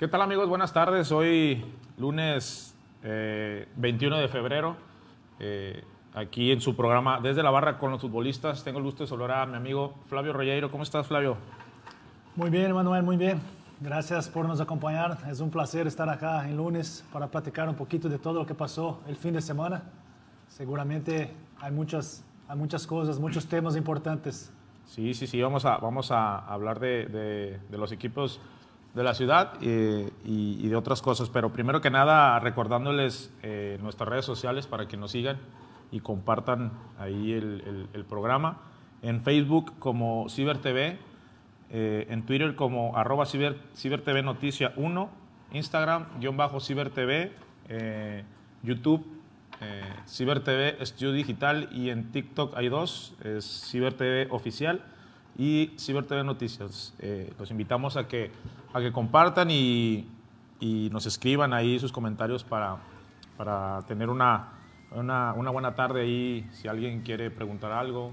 ¿Qué tal amigos? Buenas tardes. Hoy lunes eh, 21 de febrero, eh, aquí en su programa Desde la Barra con los futbolistas. Tengo el gusto de saludar a mi amigo Flavio Royeiro. ¿Cómo estás, Flavio? Muy bien, Manuel, muy bien. Gracias por nos acompañar. Es un placer estar acá en lunes para platicar un poquito de todo lo que pasó el fin de semana. Seguramente hay muchas, hay muchas cosas, muchos temas importantes. Sí, sí, sí. Vamos a, vamos a hablar de, de, de los equipos de la ciudad eh, y, de otras cosas. Pero primero que nada, recordándoles eh, nuestras redes sociales para que nos sigan y compartan ahí el, programa. En Facebook como Ciber TV, eh, en Twitter como arroba Ciber, Ciber TV Noticia 1, Instagram guion bajo Ciber TV, eh, YouTube eh, Ciber TV Estudio Digital y en TikTok hay dos, es Ciber TV Oficial y Ciber TV Noticias. Eh, los invitamos a que, a que compartan y, y, nos escriban ahí sus comentarios para, para tener una, una, una, buena tarde ahí. Si alguien quiere preguntar algo,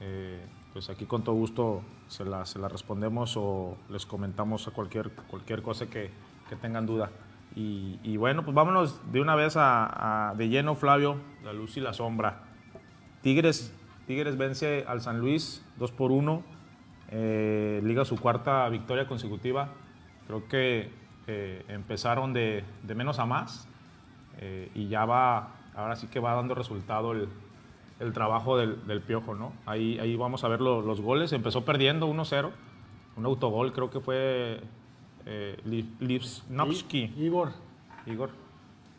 eh, pues aquí con todo gusto se la, se la, respondemos o les comentamos a cualquier, cualquier cosa que, que tengan duda. Y, y, bueno, pues vámonos de una vez a, a, de lleno, Flavio, la luz y la sombra. Tigres, Tigres vence al San Luis 2 por 1, eh, liga su cuarta victoria consecutiva. Creo que eh, empezaron de, de, menos a más eh, y ya va, ahora sí que va dando resultado el, el trabajo del, del, Piojo, ¿no? Ahí, ahí vamos a ver lo, los goles. Empezó perdiendo 1-0, un autogol, creo que fue eh, Lipsnowski. Igor. Igor.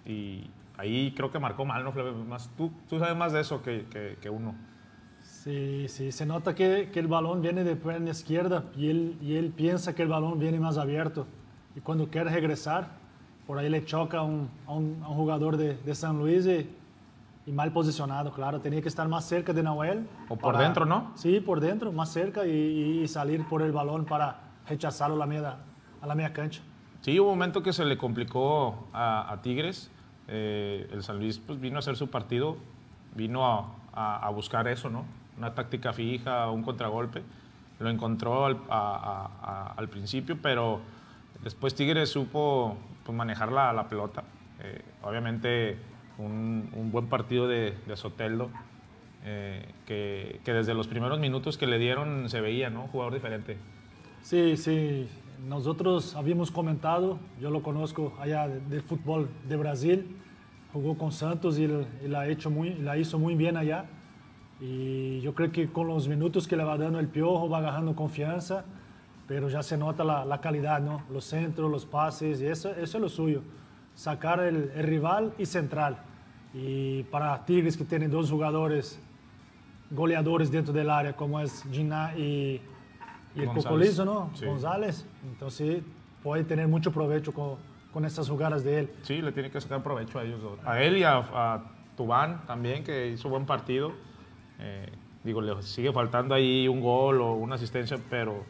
Y ahí creo que marcó mal, ¿no? Más, tú, tú sabes más de eso que, que, que uno. Sí, sí, se nota que, que, el balón viene de pierna izquierda y él, y él piensa que el balón viene más abierto. Y cuando quiere regresar, por ahí le choca un, a, un, a un jugador de, de, San Luis y, y, mal posicionado, claro. Tenía que estar más cerca de Nahuel. O por para, dentro, ¿no? Sí, por dentro, más cerca y, y, salir por el balón para rechazarlo a la media, a la media cancha. Sí, hubo un momento que se le complicó a, a Tigres. Eh, el San Luis pues, vino a hacer su partido, vino a, a, a buscar eso, ¿no? Una táctica fija, un contragolpe. Lo encontró al, principio, pero después Tigres supo pues, manejar la, la pelota. Eh, obviamente un, buen partido de, de Soteldo, eh, que, que, desde los primeros minutos que le dieron se veía, ¿no? Jugador diferente. Sí, sí. Nosotros habíamos comentado, yo lo conozco allá del fútbol de Brasil, jugó con Santos y, y la, hecho muy, la hizo muy bien allá. Y yo creo que con los minutos que le va dando el piojo va agarrando confianza, pero ya se nota la, la calidad, ¿no? Los centros, los pases, y eso, eso es lo suyo. Sacar el, el, rival y central. Y para Tigres que tienen dos jugadores goleadores dentro del área, como es Gina y, y el Cocolizo, ¿no? Sí. González. Entonces puede tener mucho provecho con, con estas jugadas de él. Sí, le tiene que sacar provecho a ellos dos. A él y a, a Tubán también, que hizo buen partido. Eh, digo, le sigue faltando ahí un gol o una asistencia, pero,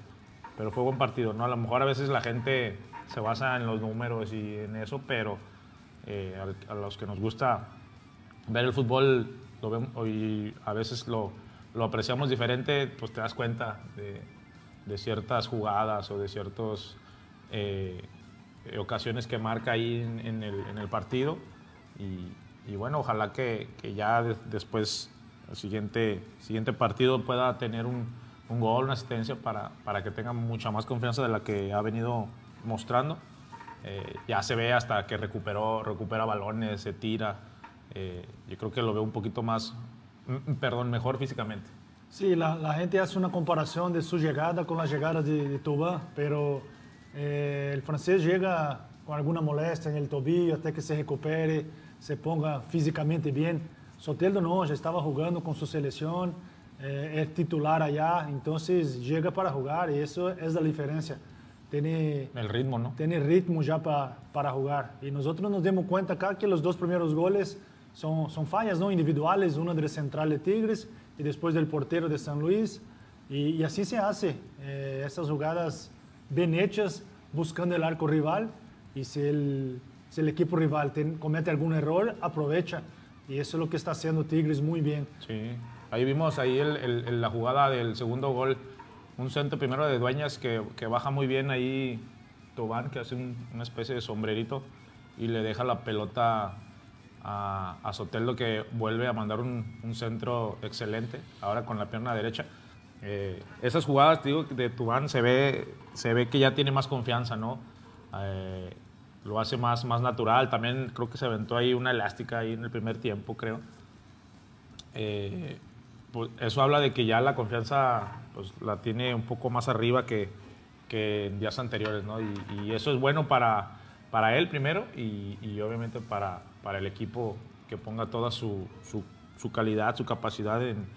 pero fue buen partido, ¿no? A lo mejor a veces la gente se basa en los números y en eso, pero eh, a, a, los que nos gusta ver el fútbol lo vemos, y a veces lo, lo, apreciamos diferente, pues te das cuenta de, de ciertas jugadas o de ciertas eh, ocasiones que marca ahí en, en, el, en el, partido. Y, y, bueno, ojalá que, que ya de, después el siguiente, siguiente partido pueda tener un, un gol, una asistencia para, para, que tenga mucha más confianza de la que ha venido mostrando. Eh, ya se ve hasta que recuperó, recupera balones, se tira. Eh, yo creo que lo veo un poquito más, perdón, mejor físicamente. Sí, la, la, gente hace una comparación de su llegada con la llegada de, de pero eh, el francés llega con alguna molestia en el tobillo hasta que se recupere, se ponga físicamente bien Soteldo no, ya estaba jugando con su selección, eh, es titular allá, entonces llega para jugar y eso es la diferencia. Tiene el ritmo, ¿no? Tiene ritmo ya para, para jugar. Y nosotros nos dimos cuenta acá que los dos primeros goles son, son fallas ¿no? individuales, uno del central de Tigres y después del portero de San Luis. Y, y así se hace, eh, esas jugadas bien hechas, buscando el arco rival. Y si el, si el equipo rival ten, comete algún error, aprovecha. Y eso es lo que está haciendo Tigres muy bien. Sí, ahí vimos ahí el, la jugada del segundo gol, un centro primero de Dueñas que, que baja muy bien ahí Tobán, que hace una especie de sombrerito y le deja la pelota a, a Soteldo, que vuelve a mandar un, centro excelente, ahora con la pierna derecha. Eh, esas jugadas, digo, de Tubán se ve, se ve que ya tiene más confianza, ¿no? Eh, lo hace más, más natural. También creo que se aventó ahí una elástica ahí en el primer tiempo, creo. Eh, pues eso habla de que ya la confianza pues, la tiene un poco más arriba que, que en días anteriores, ¿no? Y, eso es bueno para, para él primero y, y obviamente para, para, el equipo que ponga toda su, su, su calidad, su capacidad en,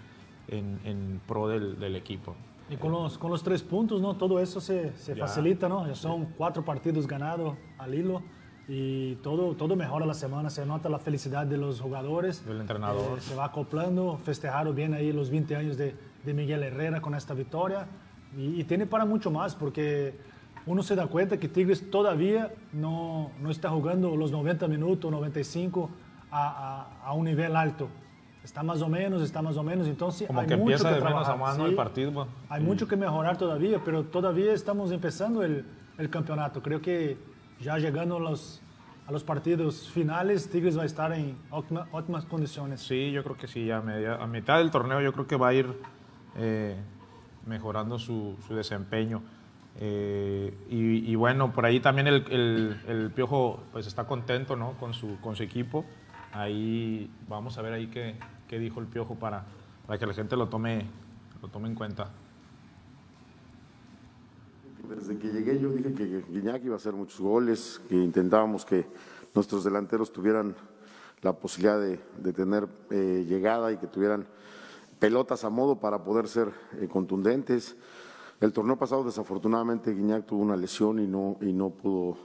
en, en pro del, del, equipo. Y con los, con los tres puntos, ¿no? Todo eso se, se facilita, ¿no? Ya son cuatro partidos ganados al hilo y todo, todo mejora la semana, se nota la felicidad de los jugadores. Del entrenador. Eh, se va acoplando, festejaron bien ahí los 20 años de, de Miguel Herrera con esta victoria y, y, tiene para mucho más porque uno se da cuenta que Tigres todavía no, no está jugando los 90 minutos, 95 a, a, a un nivel alto está más o menos, está más o menos. Entonces, Como hay que mucho que de menos a más el partido. Hay mucho que mejorar todavía, pero todavía estamos empezando el, el campeonato. Creo que ya llegando los, a los partidos finales, Tigres va a estar en óptima, óptimas condiciones. Sí, yo creo que sí, a, media, a mitad del torneo yo creo que va a ir eh, mejorando su, su desempeño. Eh, y, y, bueno, por ahí también el, el, el, Piojo pues está contento ¿no? con, su, con su equipo ahí vamos a ver ahí qué, qué dijo el Piojo para, para, que la gente lo tome, lo tome en cuenta. Desde que llegué yo dije que Guiñac iba a hacer muchos goles, que intentábamos que nuestros delanteros tuvieran la posibilidad de, de tener eh, llegada y que tuvieran pelotas a modo para poder ser eh, contundentes. El torneo pasado desafortunadamente Guiñac tuvo una lesión y no, y no pudo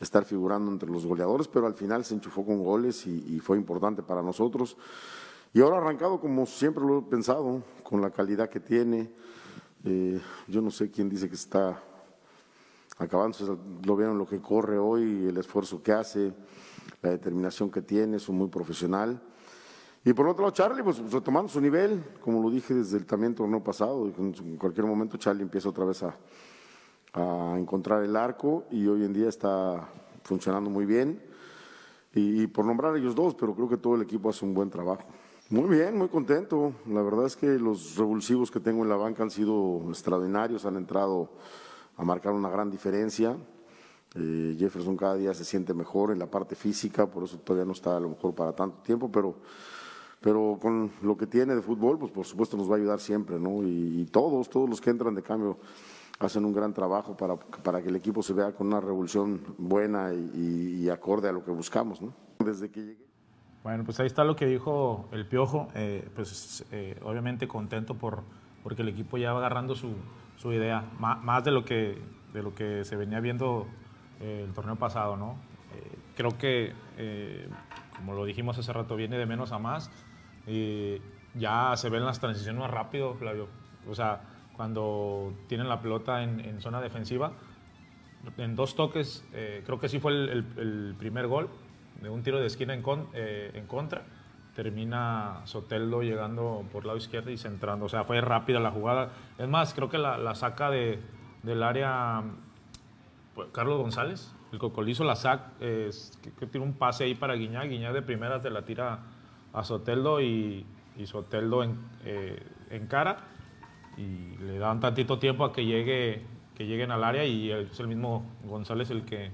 estar figurando entre los goleadores, pero al final se enchufó con goles y, fue importante para nosotros. Y ahora arrancado como siempre lo he pensado, con la calidad que tiene. Eh, yo no sé quién dice que está acabando, lo vieron lo que corre hoy, el esfuerzo que hace, la determinación que tiene, es un muy profesional. Y por otro lado, Charlie, pues retomando su nivel, como lo dije desde el también torneo pasado, en cualquier momento Charlie empieza otra vez a, a encontrar el arco y hoy en día está funcionando muy bien. Y, por nombrar ellos dos, pero creo que todo el equipo hace un buen trabajo. Muy bien, muy contento. La verdad es que los revulsivos que tengo en la banca han sido extraordinarios, han entrado a marcar una gran diferencia. Eh, Jefferson cada día se siente mejor en la parte física, por eso todavía no está a lo mejor para tanto tiempo, pero, pero con lo que tiene de fútbol, pues por supuesto nos va a ayudar siempre, ¿no? Y, y todos, todos los que entran de cambio hacen un gran trabajo para, para que el equipo se vea con una revolución buena y, y, acorde a lo que buscamos. ¿no? Desde que llegué. Bueno, pues ahí está lo que dijo el Piojo. Eh, pues eh, obviamente contento por, porque el equipo ya va agarrando su, su idea, más, de, lo que, de lo que se venía viendo eh, el torneo pasado. ¿no? Eh, creo que, eh, como lo dijimos hace rato, viene de menos a más. y ya se ven las transiciones más rápido, Flavio. O sea, cuando tienen la pelota en, zona defensiva. En dos toques, creo que sí fue el, el, primer gol, de un tiro de esquina en, con, en, contra. Termina Soteldo llegando por lado izquierdo y centrando. O sea, fue rápida la jugada. Es más, creo que la, la saca de, del área pues, Carlos González. El Cocolizo la saca, eh, que, que, un pase ahí para Guiñá. Guiñá de primeras te la tira a Soteldo y, y Soteldo en, eh, en cara y le dan tantito tiempo a que llegue que lleguen al área y es el mismo González el que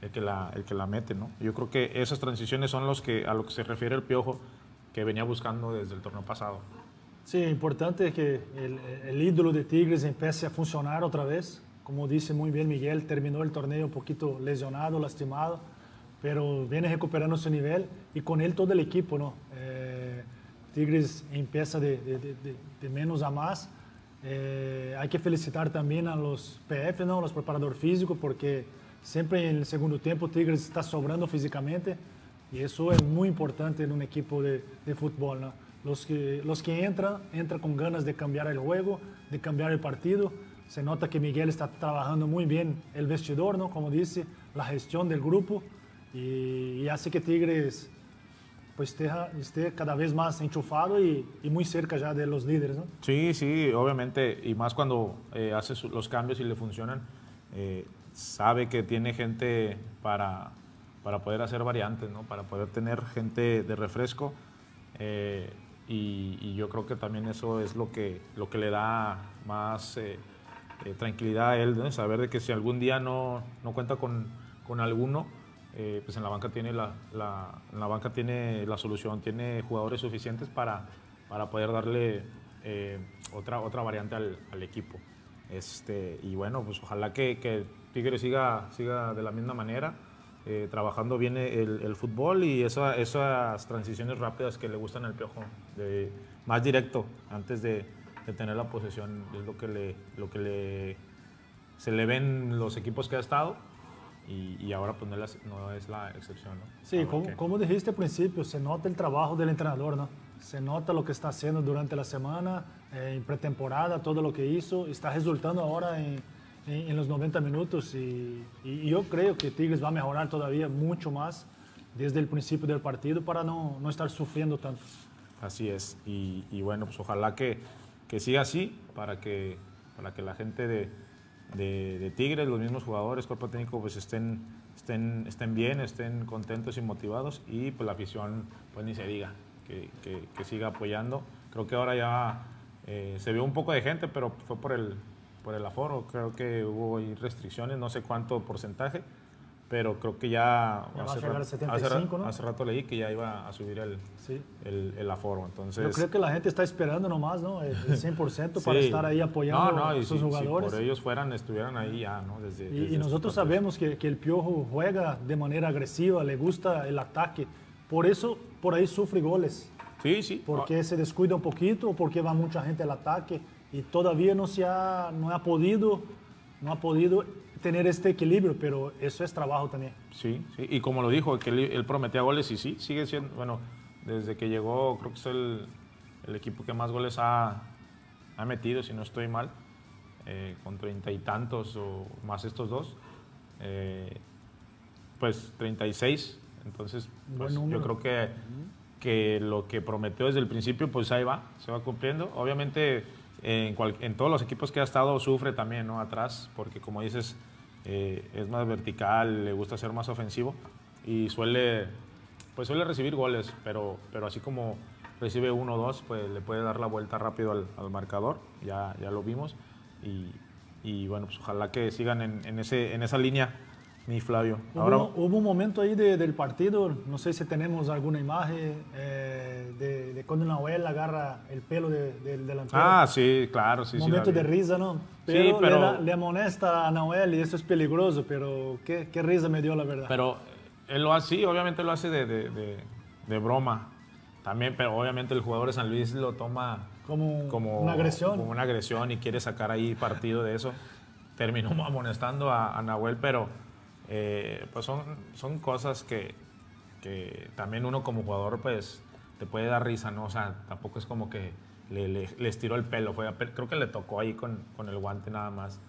el que la el que la mete no yo creo que esas transiciones son los que a lo que se refiere el piojo que venía buscando desde el torneo pasado. Sí importante que el, el ídolo de Tigres empiece a funcionar otra vez. Como dice muy bien Miguel terminó el torneo un poquito lesionado lastimado pero viene recuperando su nivel y con él todo el equipo no eh, Tigres empieza de, de, de, de menos a más. Eh, hay que felicitar también a los PF, ¿no? los preparadores físicos, porque siempre en el segundo tiempo Tigres está sobrando físicamente y eso es muy importante en un equipo de, de fútbol. ¿no? Los, que, los que entran, entran con ganas de cambiar el juego, de cambiar el partido. Se nota que Miguel está trabajando muy bien el vestidor, ¿no? como dice, la gestión del grupo y, y hace que Tigres pues esté, cada vez más enchufado y, y, muy cerca ya de los líderes. ¿no? Sí, sí, obviamente, y más cuando eh, hace los cambios y le funcionan. Eh, sabe que tiene gente para, para poder hacer variantes, ¿no? para poder tener gente de refresco. Eh, y, yo creo que también eso es lo que, lo que le da más eh, eh, tranquilidad a él, saber de que si algún día no, no cuenta con, con alguno, pues en la banca tiene la, la, banca tiene la solución, tiene jugadores suficientes para, para poder darle otra, otra variante al, al, equipo. Este, y bueno, pues ojalá que, que Tigre siga, siga de la misma manera. Eh, trabajando bien el, fútbol y esas transiciones rápidas que le gustan al Piojo, de, más directo antes de, tener la posesión, es lo que, le, lo que le, se le ven los equipos que ha estado y, ahora pues no, es la excepción. ¿no? Sí, como, como, dijiste al principio, se nota el trabajo del entrenador, ¿no? se nota lo que está haciendo durante la semana, eh, en pretemporada, todo lo que hizo, está resultando ahora en en, los 90 minutos y, yo creo que Tigres va a mejorar todavía mucho más desde el principio del partido para no, no estar sufriendo tanto. Así es, y, bueno, pues ojalá que, que, siga así para que, para que la gente de, de, Tigres, los mismos jugadores, cuerpo técnico, pues estén, estén, estén bien, estén contentos y motivados y pues la afición, pues ni se diga, que, que, siga apoyando. Creo que ahora ya eh, se vio un poco de gente, pero fue por el, por el aforo. Creo que hubo restricciones, no sé cuánto porcentaje, pero creo que ya, ya hace, rato, 75, ¿no? hace, rato leí que ya iba a subir el, el, el, aforo. Entonces, Yo creo que la gente está esperando nomás, ¿no? El 100% para estar ahí apoyando a sus jugadores. Si por ellos fueran, estuvieran ahí ya, ¿no? Desde, y, nosotros sabemos que, que, el Piojo juega de manera agresiva, le gusta el ataque. Por eso, por ahí sufre goles. Sí, sí. Porque se descuida un poquito, o porque va mucha gente al ataque y todavía no se ha, no ha podido, no ha podido tener este equilibrio, pero eso es trabajo también. Sí, sí. y como lo dijo, que él, prometía goles y sí, sigue siendo, bueno, desde que llegó, creo que es el, el equipo que más goles ha, ha, metido, si no estoy mal, eh, con treinta y tantos o más estos dos, eh, pues 36, entonces pues, yo creo que, que lo que prometió desde el principio, pues ahí va, se va cumpliendo. Obviamente en, todos los equipos que ha estado sufre también, ¿no? Atrás, porque como dices, eh, es más vertical, le gusta ser más ofensivo y suele, pues suele recibir goles, pero, pero así como recibe uno o dos, pues le puede dar la vuelta rápido al, marcador, ya, ya lo vimos. Y, y, bueno, pues ojalá que sigan en, ese, en esa línea mi Flavio. Ahora, hubo, un momento ahí del partido, no sé si tenemos alguna imagen eh, de, de, cuando Nahuel agarra el pelo del delantero. Ah, sí, claro, sí. Un momento de risa, ¿no? Pero, sí, pero le, amonesta a Nahuel y eso es peligroso, pero qué, qué, risa me dio la verdad. Pero él lo hace, sí, obviamente lo hace de, de, broma. También, pero obviamente el jugador de San Luis lo toma como, como una agresión. Como una agresión y quiere sacar ahí partido de eso. Terminó amonestando a, a Nahuel, pero eh, pues son, son cosas que, que, también uno como jugador pues te puede dar risa, ¿no? O sea, tampoco es como que le, le, estiró el pelo, fue, creo que le tocó ahí con, con el guante nada más.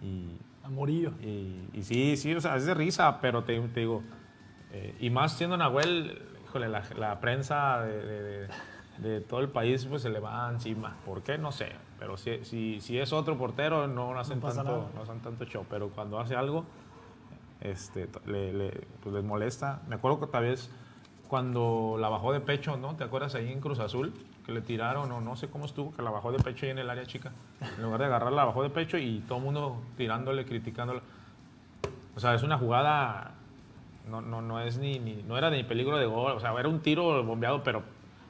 Y, a Morillo. Y, y, sí, sí, o sea, es de risa, pero te, te digo, eh, y más siendo Nahuel, híjole, la, la prensa de, de, todo el país pues se le va encima. ¿Por qué? No sé. Pero si, si, si es otro portero, no, hacen, tanto, no hacen tanto show. Pero cuando hace algo, este, le, pues les molesta. Me acuerdo que tal vez cuando la bajó de pecho, ¿no? ¿Te acuerdas ahí en Cruz Azul? Que le tiraron, o no sé cómo estuvo, que la bajó de pecho ahí en el área chica. En lugar de agarrarla, la bajó de pecho y todo el mundo tirándole, criticándole. O sea, es una jugada, no, no, no, es ni, no era ni peligro de gol, o sea, era un tiro bombeado, pero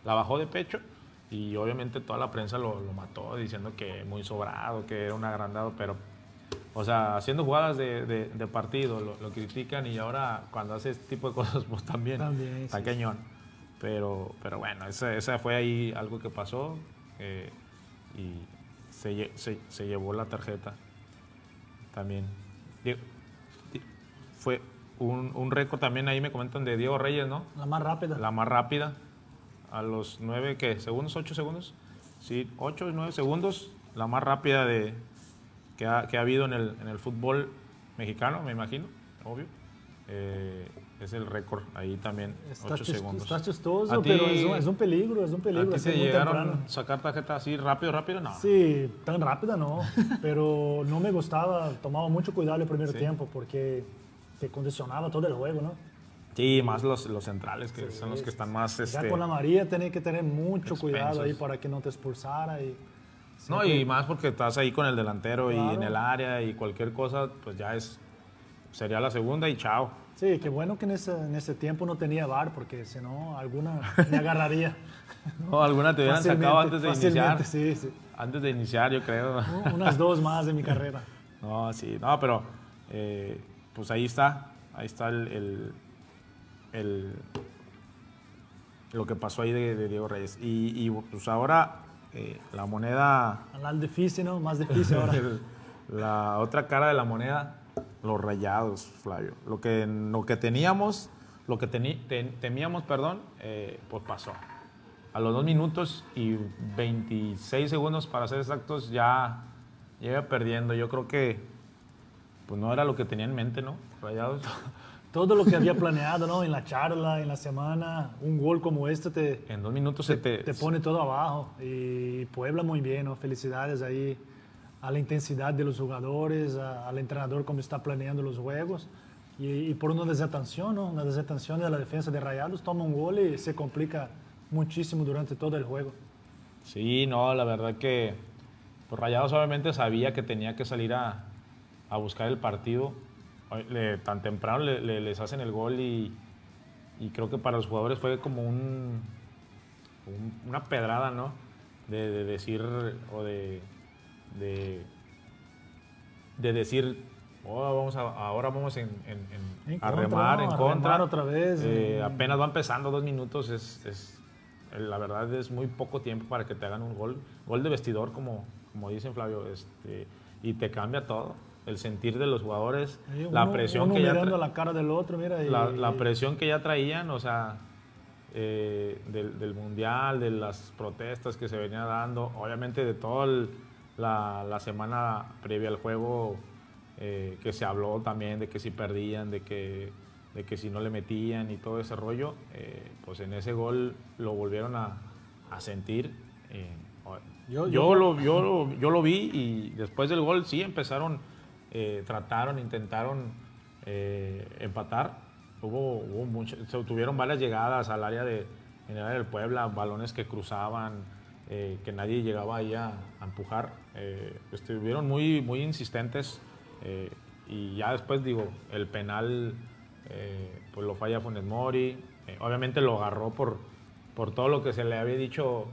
la bajó de pecho y obviamente toda la prensa lo, lo mató diciendo que muy sobrado, que era un agrandado, pero o sea, haciendo jugadas de, de, partido, lo, critican y ahora cuando hace este tipo de cosas, pues también, también está cañón. Pero, pero bueno, esa, fue ahí algo que pasó eh, y se, se, se, llevó la tarjeta también. Fue un, un récord también ahí me comentan de Diego Reyes, ¿no? La más rápida. La más rápida. A los nueve, ¿qué? ¿Segundos? ¿Ocho segundos? Sí, ocho, nueve segundos. La más rápida de, que ha, habido en el, en el, fútbol mexicano, me imagino, obvio. eh, es el récord ahí también, Está, 8 chis- segundos. está chistoso, ¿A ti- pero es un, es un peligro, es un ¿A peligro. te muy llegaron temprano. a sacar tarjeta así rápido, rápido? No. Sí, tan rápida no, pero no me gustaba, tomaba mucho cuidado el primer Sí. tiempo porque te condicionaba todo el juego, ¿no? Sí, más los, los centrales, que son los que están más... Ya Este, con la María tenés que tener mucho cuidado ahí expensos. para que no te expulsara y no, y más porque estás ahí con el delantero y en el área y cualquier cosa, pues ya es... Sería la segunda y chao. sí, qué bueno que en ese, en ese tiempo no tenía VAR porque si no alguna me agarraría. No, alguna te hubieran sacado antes de iniciar. Sí, sí. Antes de iniciar, yo creo. Unas dos más de mi carrera. No, sí, no, pero eh, pues ahí está, ahí está el, el- el- lo que pasó ahí de, de Diego Reyes. Y, y, pues ahora eh, la moneda, Al difícil, ¿no? Más difícil ahora. la otra cara de la moneda, los rayados, Flavio. Lo que, lo que teníamos, lo que temíamos, perdón, eh, pues pasó. A los dos minutos y 26 segundos, para ser exactos, ya iba perdiendo. Yo creo que pues no era lo que tenía en mente, ¿no? Rayados. Todo lo que había planeado, ¿no? En la charla, en la semana, un gol como este te, En dos minutos se te... te pone todo abajo. Y Puebla muy bien, ¿no? Felicidades ahí a la intensidad de los jugadores, a- al entrenador como está planeando los juegos. Y, y por una desatención, ¿no? Una desatención de la defensa de Rayados, toma un gol y se complica muchísimo durante todo el juego. Sí, no, la verdad que pues Rayados obviamente sabía que tenía que salir a, a buscar el partido. Le- tan temprano le- le- les hacen el gol y, y creo que para los jugadores fue como un, un- una pedrada, ¿no? De, de decir o de, de, de decir, "Oh, vamos a- ahora vamos en, en- en- En a contra, remar ¿no? en A contra. remar otra vez, Eh, en- apenas va empezando dos minutos, es, es- la verdad es muy poco tiempo para que te hagan un gol. Gol de vestidor, como, como dicen Flavio, este, y te cambia todo. El sentir de los jugadores, Ahí la uno- presión uno que ya mirando la cara del otro, mira. Y, la, la presión que ya traían, o sea, eh, del, del mundial, de las protestas que se venía dando, obviamente de toda la, la semana previa al juego, eh, que se habló también de que si perdían, de que, de que si no le metían y todo ese rollo, eh, pues en ese gol lo volvieron a, a sentir. eh, Yo- yo, yo- lo, yo, lo, yo lo vi y después del gol sí empezaron, eh, trataron, intentaron eh, empatar. Hubo, hubo se tuvieron varias llegadas al área de, el área del Puebla, balones que cruzaban, eh, que nadie llegaba ahí a, a empujar. Estuvieron muy, muy insistentes y ya después digo, el penal pues lo falla Funes Mori. Obviamente lo agarró por, por todo lo que se le había dicho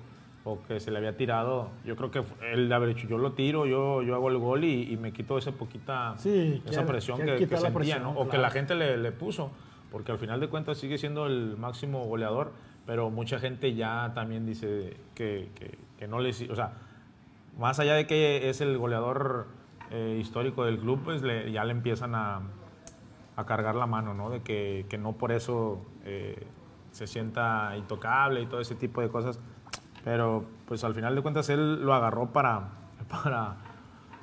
o que se le había tirado. Yo creo que él de haber dicho, yo lo tiro, yo, yo hago el gol y, y me quito esa poquita, Sí, esa presión que, sentía, presión, ¿no? O que la gente le, le puso, porque al final de cuentas sigue siendo el máximo goleador, pero mucha gente ya también dice que, que, no le... O sea, más allá de que es el goleador eh, histórico del club, pues le- ya le empiezan a, a cargar la mano, ¿no? De que, que no por eso eh, se sienta intocable y todo ese tipo de cosas. Pero pues al final de cuentas él lo agarró para, para,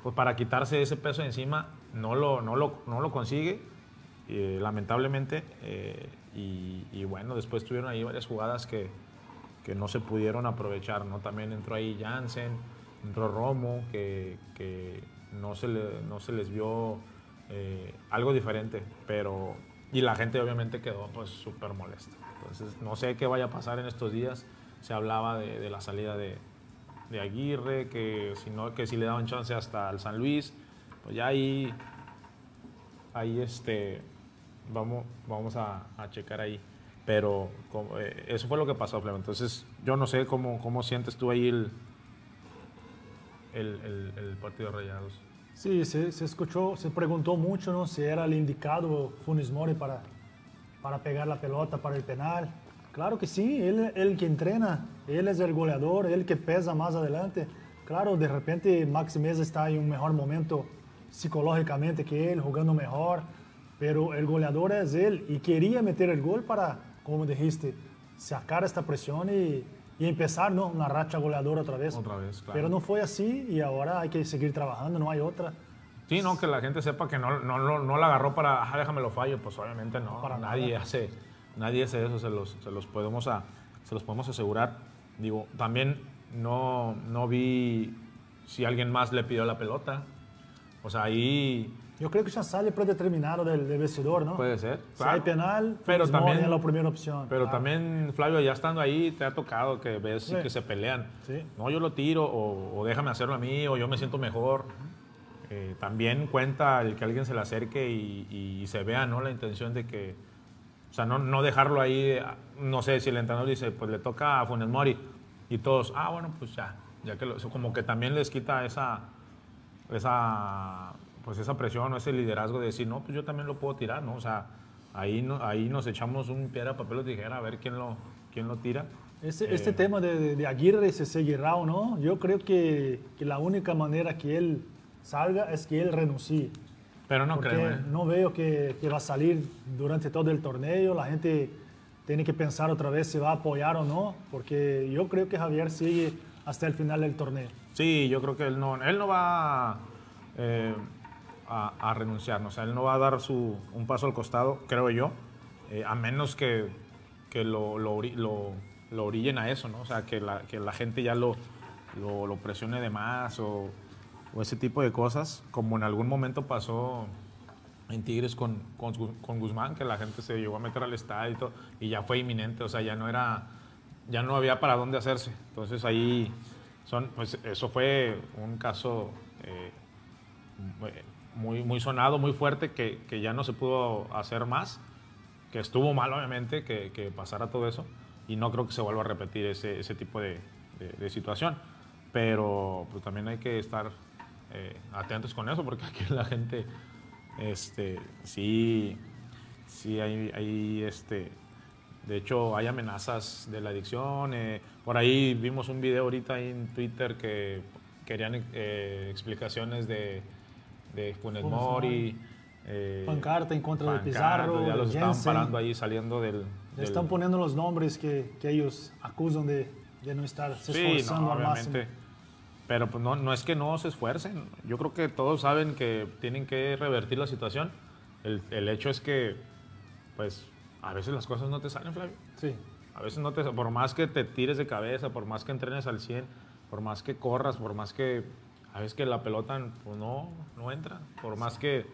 pues, para quitarse ese peso encima. No lo, no lo, no lo consigue, eh, lamentablemente. eh, y, y bueno, después tuvieron ahí varias jugadas que, que no se pudieron aprovechar, ¿no? También entró ahí Jansen, entró Romo, que, que no, se le- no se les vio eh, algo diferente, pero... Y la gente obviamente quedó pues súper molesta. Entonces, no sé qué vaya a pasar en estos días. Se hablaba de, la salida de, de Aguirre, que si, que si le daban chance hasta al San Luis, pues ya ahí, ahí este, vamos, vamos a, checar ahí. Pero eh, eso fue lo que pasó, Flema. Entonces, yo no sé cómo, cómo sientes tú ahí el- el partido de Rayados. Sí, se, se escuchó, se preguntó mucho ¿no? si era el indicado Funes Mori para, para pegar la pelota para el penal. Claro que sí, él el que entrena, él es el goleador, él que pesa más adelante. Claro, de repente Maxi Mesa está en un mejor momento psicológicamente que él, jugando mejor, pero el goleador es él y quería meter el gol para, como dijiste, sacar esta presión y, y empezar ¿no? una racha goleadora otra vez. Otra vez, claro. Pero no fue así y ahora hay que seguir trabajando, no hay otra. Sí, no, que la gente sepa que no, no, no, no la agarró para, ah, déjame lo fallo, pues obviamente no, Para nadie nada. hace, nadie hace eso, se los, se los podemos a, se los podemos asegurar. Digo, también no, no vi si alguien más le pidió la pelota. O sea, ahí Yo creo que ya sale predeterminado del, del vestidor, ¿no? puede ser. Si hay penal, pero también, es la primera opción. Pero Ah, también, Flavio, ya estando ahí, te ha tocado que ves Sí. que se pelean. Sí. No, yo lo tiro, o, o déjame hacerlo a mí, o yo me siento mejor. Eh, también cuenta el que alguien se le acerque y, y se vea, ¿no? La intención de que, sea, no, no dejarlo ahí, no sé, si el entrenador dice, pues le toca a Funes Mori, y todos, ah, bueno, pues ya, ya que lo, como que también les quita esa, esa, pues esa presión o ese liderazgo de decir, no, pues yo también lo puedo tirar, ¿no? O sea, ahí, no, ahí nos echamos un piedra, papel o tijera a ver quién lo, quién lo tira. Este, Eh, este tema de, de- de Aguirre se seguirá o no, yo creo que, que la única manera que él salga es que él renuncie. Pero no creo, ¿eh? no veo que, que va a salir durante todo el torneo. La gente tiene que pensar otra vez si va a apoyar o no, porque yo creo que Javier sigue hasta el final del torneo. Sí, yo creo que él no, él no va eh, a, a renunciar, ¿no? o sea, él no va a dar su, un paso al costado, creo yo, eh, a menos que, que lo, lo, lo- lo orillen a eso, ¿no? O sea, que la, que la gente ya lo, lo, lo presione de más o, o ese tipo de cosas, como en algún momento pasó en Tigres con, con, con Guzmán, que la gente se llegó a meter al estadio y todo, y ya fue inminente, o sea, ya no era, ya no había para dónde hacerse. Entonces ahí son, pues eso fue un caso eh, muy, muy sonado, muy fuerte, que, que ya no se pudo hacer más, que estuvo mal obviamente que, que pasara todo eso, y no creo que se vuelva a repetir ese, ese tipo de, de- de situación. Pero pues, también hay que estar eh, atentos con eso, porque aquí la gente, este, sí, sí hay, hay, este, de hecho, hay amenazas de la adicción. eh, por ahí vimos un video ahorita ahí en Twitter que querían eh, explicaciones de, de Funes Mori. eh, Pancarta en contra de pancarta, Pizarro, Ya de los estaban Jensen. parando ahí saliendo del... Del- están poniendo los nombres que, que ellos acusan de, de no estar se Sí, esforzando no, al máximo. Pero pues no, no es que no se esfuercen. Yo creo que todos saben que tienen que revertir la situación. El, el hecho es que, pues, a veces las cosas no te salen, Flavio. Sí. A veces no te, por más que te tires de cabeza, por más que entrenes al 100, por más que corras, por más que, a veces que la pelota pues no, no entra, por más que,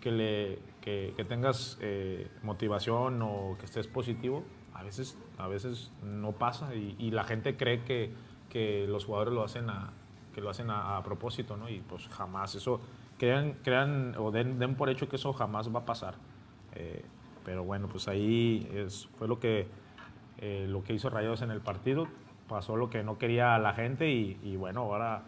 que, le, que, que tengas eh, motivación o que estés positivo, a veces, a veces no pasa y, y la gente cree que, que los jugadores lo hacen a, que lo hacen a, a propósito, ¿no? Y pues jamás eso, crean, crean o den, den por hecho que eso jamás va a pasar. Eh, pero bueno, pues ahí es, fue lo que, eh, lo que hizo Rayados en el partido. Pasó lo que no quería la gente y, y bueno, ahora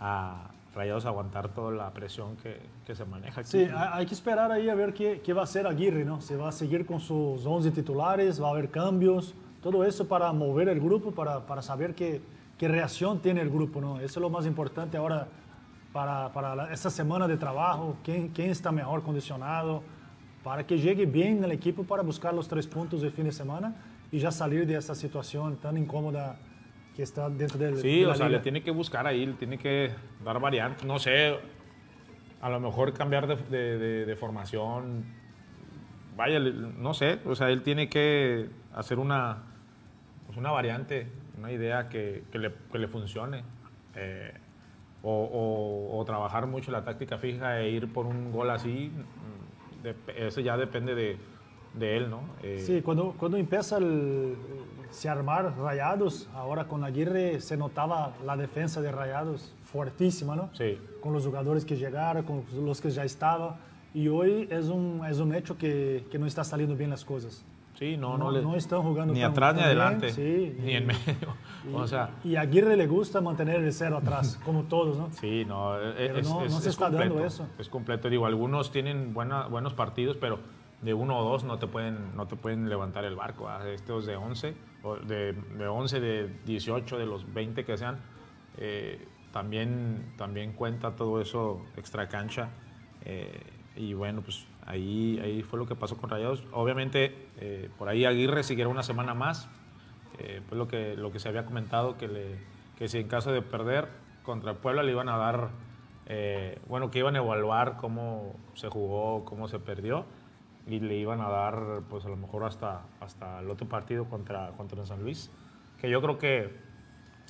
a Rayados aguantar toda la presión que, que se maneja aquí. Sí, hay que esperar ahí a ver qué, qué va a hacer Aguirre, ¿no? Se va a seguir con sus 11 titulares, va a haber cambios, todo eso para mover el grupo, para, para saber qué, qué reacción tiene el grupo, ¿no? Eso es lo más importante ahora para, para la- esta semana de trabajo, quién, quién está mejor condicionado, para que llegue bien el equipo para buscar los tres puntos de fin de semana y ya salir de esta situación tan incómoda que está dentro del Sí, de la o sea, liga. le tiene que buscar ahí, le tiene que dar variantes. No sé, a lo mejor cambiar de, de- de- formación. Vaya, no sé, o sea, él tiene que hacer una, pues una variante, una idea que, que le, que le funcione. Eh, o, o- o trabajar mucho la táctica fija e ir por un gol así. dep- Eso ya depende de, de él, ¿no? Eh, Sí, cuando, cuando empieza el, se armar Rayados, ahora con Aguirre se notaba la defensa de Rayados fuertísima, ¿no? Sí. Con los jugadores que llegaron, con los que ya estaban. Y hoy es un, es un hecho que, que no está saliendo bien las cosas. Sí, no, No- no, le- no están jugando Ni tan- atrás ni adelante. sí, ni y- en medio. o sea, Y a Aguirre le gusta mantener el cero atrás, como todos, ¿no? sí, no. e- Pero es, no- es- no se es está dando completo, eso. Es completo. Digo, algunos tienen buena, buenos partidos, pero de uno o dos no te pueden, no te pueden levantar el barco. ¿ah? Estos de 11, o de, de 11, de 18, de los 20 que sean, eh, también, también cuenta todo eso extra cancha. eh, y bueno, pues ahí, ahí fue lo que pasó con Rayados. Obviamente, eh, por ahí Aguirre siguiera una semana más. Eh, pues lo que, lo que se había comentado, que, que si en caso de perder contra Puebla le iban a dar eh, bueno, que iban a evaluar cómo se jugó, cómo se perdió y le iban a dar, pues a lo mejor hasta, hasta el otro partido contra, contra San Luis, que yo creo que,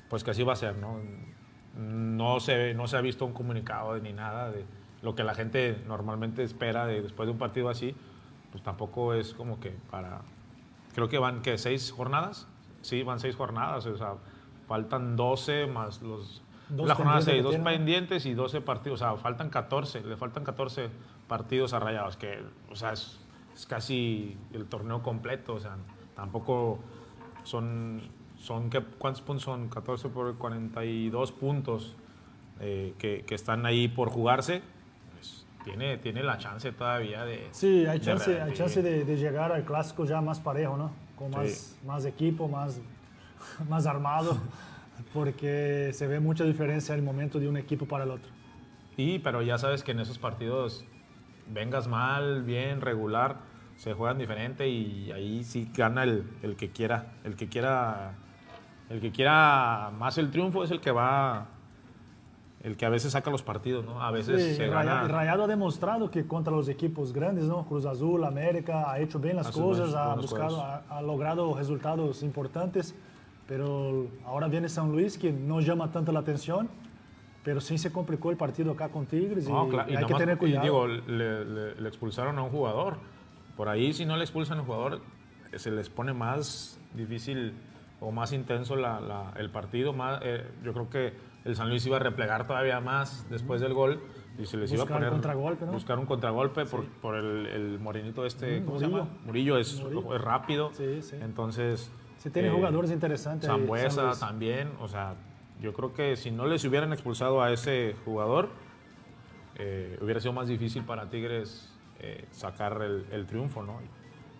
pues que así va a ser, ¿no? No se, no se ha visto un comunicado ni nada de lo que la gente normalmente espera de, después de un partido así, pues tampoco es como que para, creo que van, que ¿Seis jornadas? Sí, van seis jornadas, o sea, faltan 12 más los... Dos la jornada pendientes 6, que dos pendientes y 12 partidos, o sea, faltan 14, le faltan 14 partidos a Rayados, que, o sea, es, es casi el torneo completo, o sea, tampoco son, son ¿qué, ¿cuántos puntos son? 14 por 42 puntos eh, que, que están ahí por jugarse, tiene, tiene la chance todavía de... Sí, hay de chance, re- hay de- chance de, de llegar al clásico ya más parejo, ¿no? Con Sí. más, más equipo, más, más armado, porque se ve mucha diferencia en el momento de un equipo para el otro. Sí, pero ya sabes que en esos partidos vengas mal, bien, regular, se juegan diferente y ahí sí gana el, el que quiera, el que quiera, el que quiera más el triunfo es el que va, el que a veces saca los partidos, ¿no? A veces Sí, se Raya- gana. Rayado ha demostrado que contra los equipos grandes, ¿no? Cruz Azul, América, ha hecho bien las Hace cosas, ha, buscado, ha, ha logrado resultados importantes, pero ahora viene San Luis que no llama tanto la atención, pero sí se complicó el partido acá con Tigres y, No, claro, y y hay que tener y cuidado. digo, le, le- le expulsaron a un jugador. Por ahí, si no le expulsan a un jugador, se les pone más difícil o más intenso la- la- el partido. Más, eh, yo creo que el San Luis iba a replegar todavía más después del gol y se les iba a Buscar poner. contragolpe, ¿no? Buscar un contragolpe por, por el, el morenito este. Mm, ¿Cómo se llama? Murillo es, Murillo. es rápido. Sí, sí. Entonces. Sí tiene eh, jugadores interesantes. San Zambuesa también, o sea, yo creo que si no les hubieran expulsado a ese jugador, eh, hubiera sido más difícil para Tigres eh, sacar el, el triunfo, ¿no?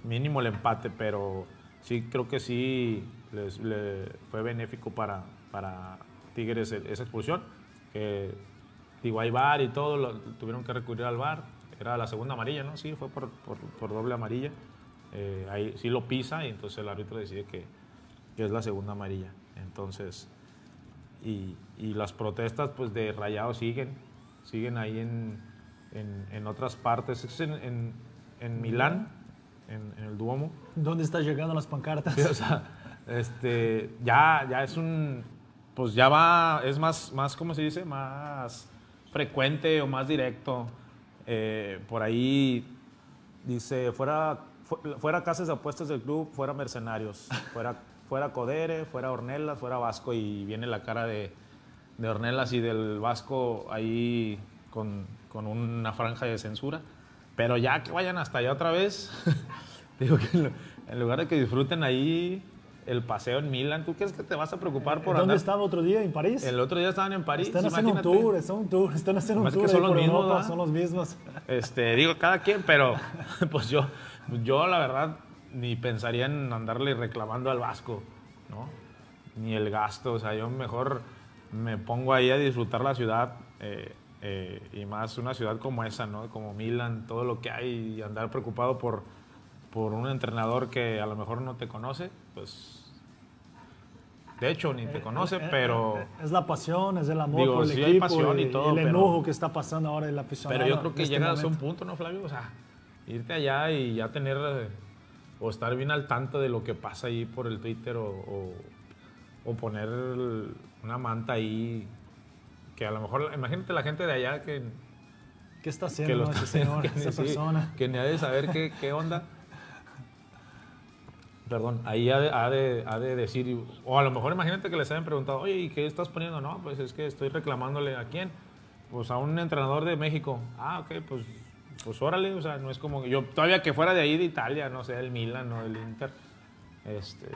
Mínimo el empate, pero sí creo que sí les, le fue benéfico para, para Tigres el- esa expulsión. Que, digo, hay VAR y todo, lo- tuvieron que recurrir al VAR. Era la segunda amarilla, ¿no? Sí, fue por, por- por doble amarilla. Eh, ahí sí lo pisa y entonces el árbitro decide que, que es la segunda amarilla. Entonces, y, y las protestas pues de Rayados siguen, siguen ahí en, en, en otras partes, es en, en, en Milán, en, el Duomo. ¿Dónde está llegando las pancartas? Sí, o sea, este, ya, ya es un, pues ya va, es más, más, ¿cómo se dice? Más frecuente o más directo. Eh, por ahí dice, fuera, fu- fuera casas de apuestas del club, fuera mercenarios, fuera, fuera Codere, fuera Ornelas, fuera Vasco y viene la cara de, de Ornelas y del Vasco ahí con, con una franja de censura. Pero ya que vayan hasta allá otra vez, digo que en lu- en lugar de que disfruten ahí el paseo en Milán, ¿tú crees que te vas a preocupar por ¿Dónde andar? estaba otro día? ¿En París? El otro día estaban en París, están haciendo un tour, están un tour, están haciendo un Más que tour son los mismos, son los mismos. Este, digo, cada quien, pero pues yo, yo la verdad ni pensaría en andarle reclamando al Vasco, ¿no? Ni el gasto, o sea, yo mejor me pongo ahí a disfrutar la ciudad eh, eh, y más una ciudad como esa, ¿no? Como Milan, todo lo que hay y andar preocupado por, por un entrenador que a lo mejor no te conoce, pues de hecho ni te conoce, Eh, pero... eh, Es la pasión, es el amor Digo, por el sí hay equipo. pasión y todo, el pero- enojo que está pasando ahora el aficionado. Pero yo creo en que este llegas a un momento. punto, ¿no, Flavio? O sea, irte allá y ya tener eh, o estar bien al tanto de lo que pasa ahí por el Twitter o, o- o poner una manta ahí que a lo mejor, imagínate la gente de allá que, ¿Qué está que haciendo lo ese está- señor, que esa sí, persona? que ni ha de saber qué, qué onda. Perdón, ahí ha de, ha de- ha de decir, o a lo mejor imagínate que les hayan preguntado, oye, ¿y qué estás poniendo? No, pues es que estoy reclamándole a quién. Pues a un entrenador de México. Ah, ok, pues, pues órale, o sea, no es como que yo, todavía que fuera de ahí de Italia, no sé, el Milan o el Inter, este,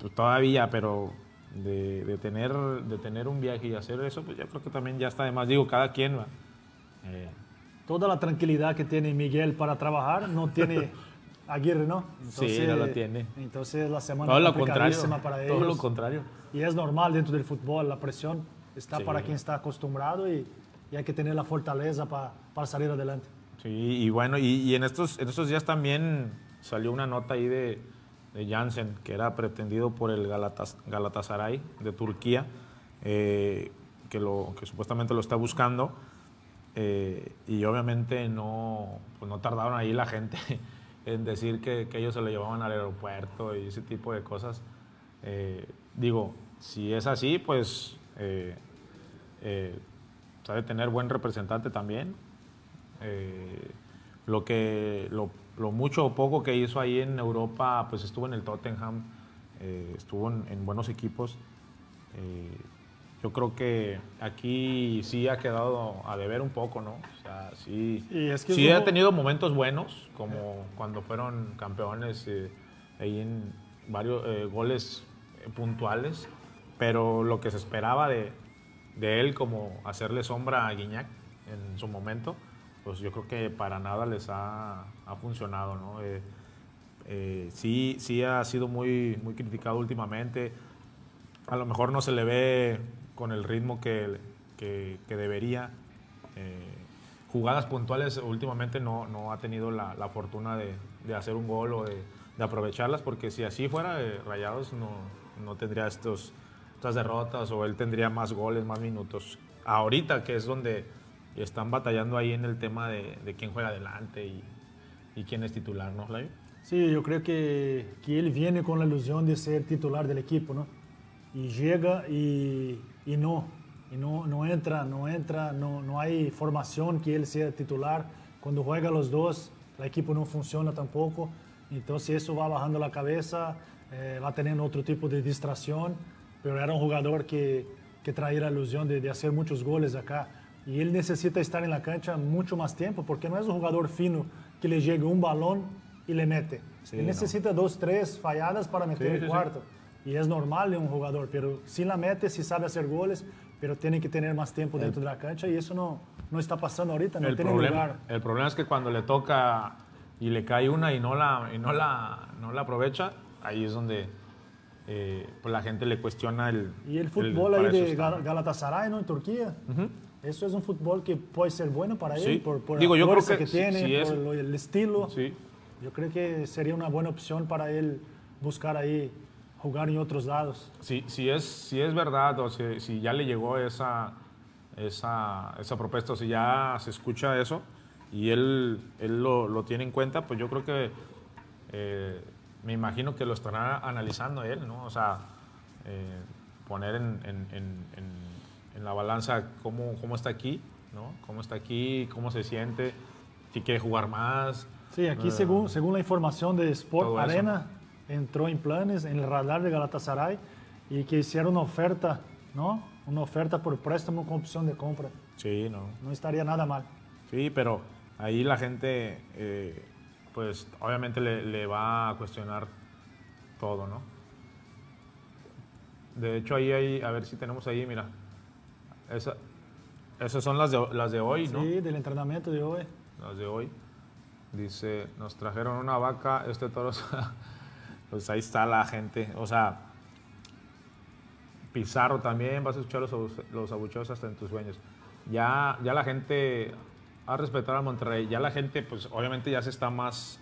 pues todavía, pero de, de tener, de tener un viaje y hacer eso, pues yo creo que también ya está de más. Digo, cada quien va. Eh, Toda la tranquilidad que tiene Miguel para trabajar no tiene Aguirre, ¿no? Sí, no la tiene. Entonces la semana todo lo contrario. para Todo ellos. lo contrario. Y es normal dentro del fútbol, la presión está Sí. para quien está acostumbrado y, y hay que tener la fortaleza pa- para salir adelante. Sí, y bueno, y, y en, estos, en estos días también salió una nota ahí de, de Jansen, que era pretendido por el Galatas- Galatasaray de Turquía, eh, que, lo, que supuestamente lo está buscando. Eh, y obviamente no, pues no tardaron ahí la gente en decir que, que, ellos se lo llevaban al aeropuerto y ese tipo de cosas. Eh, digo, si es así, pues eh, eh, sabe tener buen representante también. lo, que, lo, mucho o poco que hizo ahí en Europa, pues estuvo en el Tottenham, estuvo en, buenos equipos. Yo creo que aquí sí ha quedado a deber un poco, ¿no? O sea, sí, es que sí ha tenido momentos buenos, como cuando fueron campeones ahí en varios goles puntuales, pero lo que se esperaba de, de, él como hacerle sombra a Guiñac en su momento, pues yo creo que para nada les ha, ha funcionado, ¿no? Eh, eh, sí, sí ha sido muy, muy criticado últimamente, a lo mejor no se le ve con el ritmo que, que, que debería. Eh, jugadas puntuales últimamente no, no ha tenido la, la fortuna de, de, hacer un gol o de, de aprovecharlas, porque si así fuera, Rayados no, no tendría estos, estas derrotas o él tendría más goles, más minutos. Ahorita, que es donde están batallando ahí en el tema de, de quién juega adelante y, y, quién es titular, ¿no, Flavio? Sí, yo creo que, que él viene con la ilusión de ser titular del equipo, ¿no? Y llega y, y no, y no, no entra, no entra, no, no hay formación que él sea titular. Cuando juega los dos, el equipo no funciona tampoco. Entonces eso va bajando la cabeza, eh, va teniendo otro tipo de distracción, pero era un jugador que, que traía la ilusión de, de, hacer muchos goles acá. Y él necesita estar en la cancha mucho más tiempo, porque no es un jugador fino que le llegue un balón y le mete. Sí, él necesita no. dos, tres falladas para meter sí, el cuarto. Y es normal de un jugador, pero si la mete, si sabe hacer goles, pero tiene que tener más tiempo dentro de la cancha y eso no, no está pasando ahorita, no el tiene problema, lugar. El problema es que cuando le toca y le cae una y no la, y no la, no la aprovecha, ahí es donde eh, pues la gente le cuestiona el... Y el fútbol el, ahí de. Galatasaray, ¿no? En Turquía. Uh -huh. Eso es un fútbol que puede ser bueno para sí. él, por, por Digo, la yo fuerza creo que, que tiene, si es, por el estilo. Sí. Yo creo que sería una buena opción para él buscar ahí jugar en otros lados. Si, si, es, si es verdad o si, si ya le llegó esa, esa, esa propuesta, o si ya se escucha eso y él, él lo, lo tiene en cuenta, pues yo creo que eh, me imagino que lo estará analizando él, ¿no? O sea, eh, poner en, en, en, en, la balanza cómo, cómo está aquí, ¿no? Cómo está aquí, cómo se siente, si quiere jugar más. Sí, aquí eh, según, según la información de Sport Arena, entró en planes en el radar de Galatasaray y que hicieron una oferta, ¿no? Una oferta por préstamo con opción de compra. Sí, no. No estaría nada mal. Sí, pero ahí la gente, eh, pues obviamente le, le, va a cuestionar todo, ¿no? De hecho, ahí hay, a ver si tenemos ahí, mira. Esa, esas son las de, las de hoy, ¿no? Sí, del entrenamiento de hoy. Las de hoy. Dice, nos trajeron una vaca, este toro... pues ahí está la gente. O sea, Pizarro también, vas a escuchar los, los abucheos hasta en tus sueños. Ya, ya la gente a respetar a Monterrey. Ya la gente, pues obviamente ya se está más,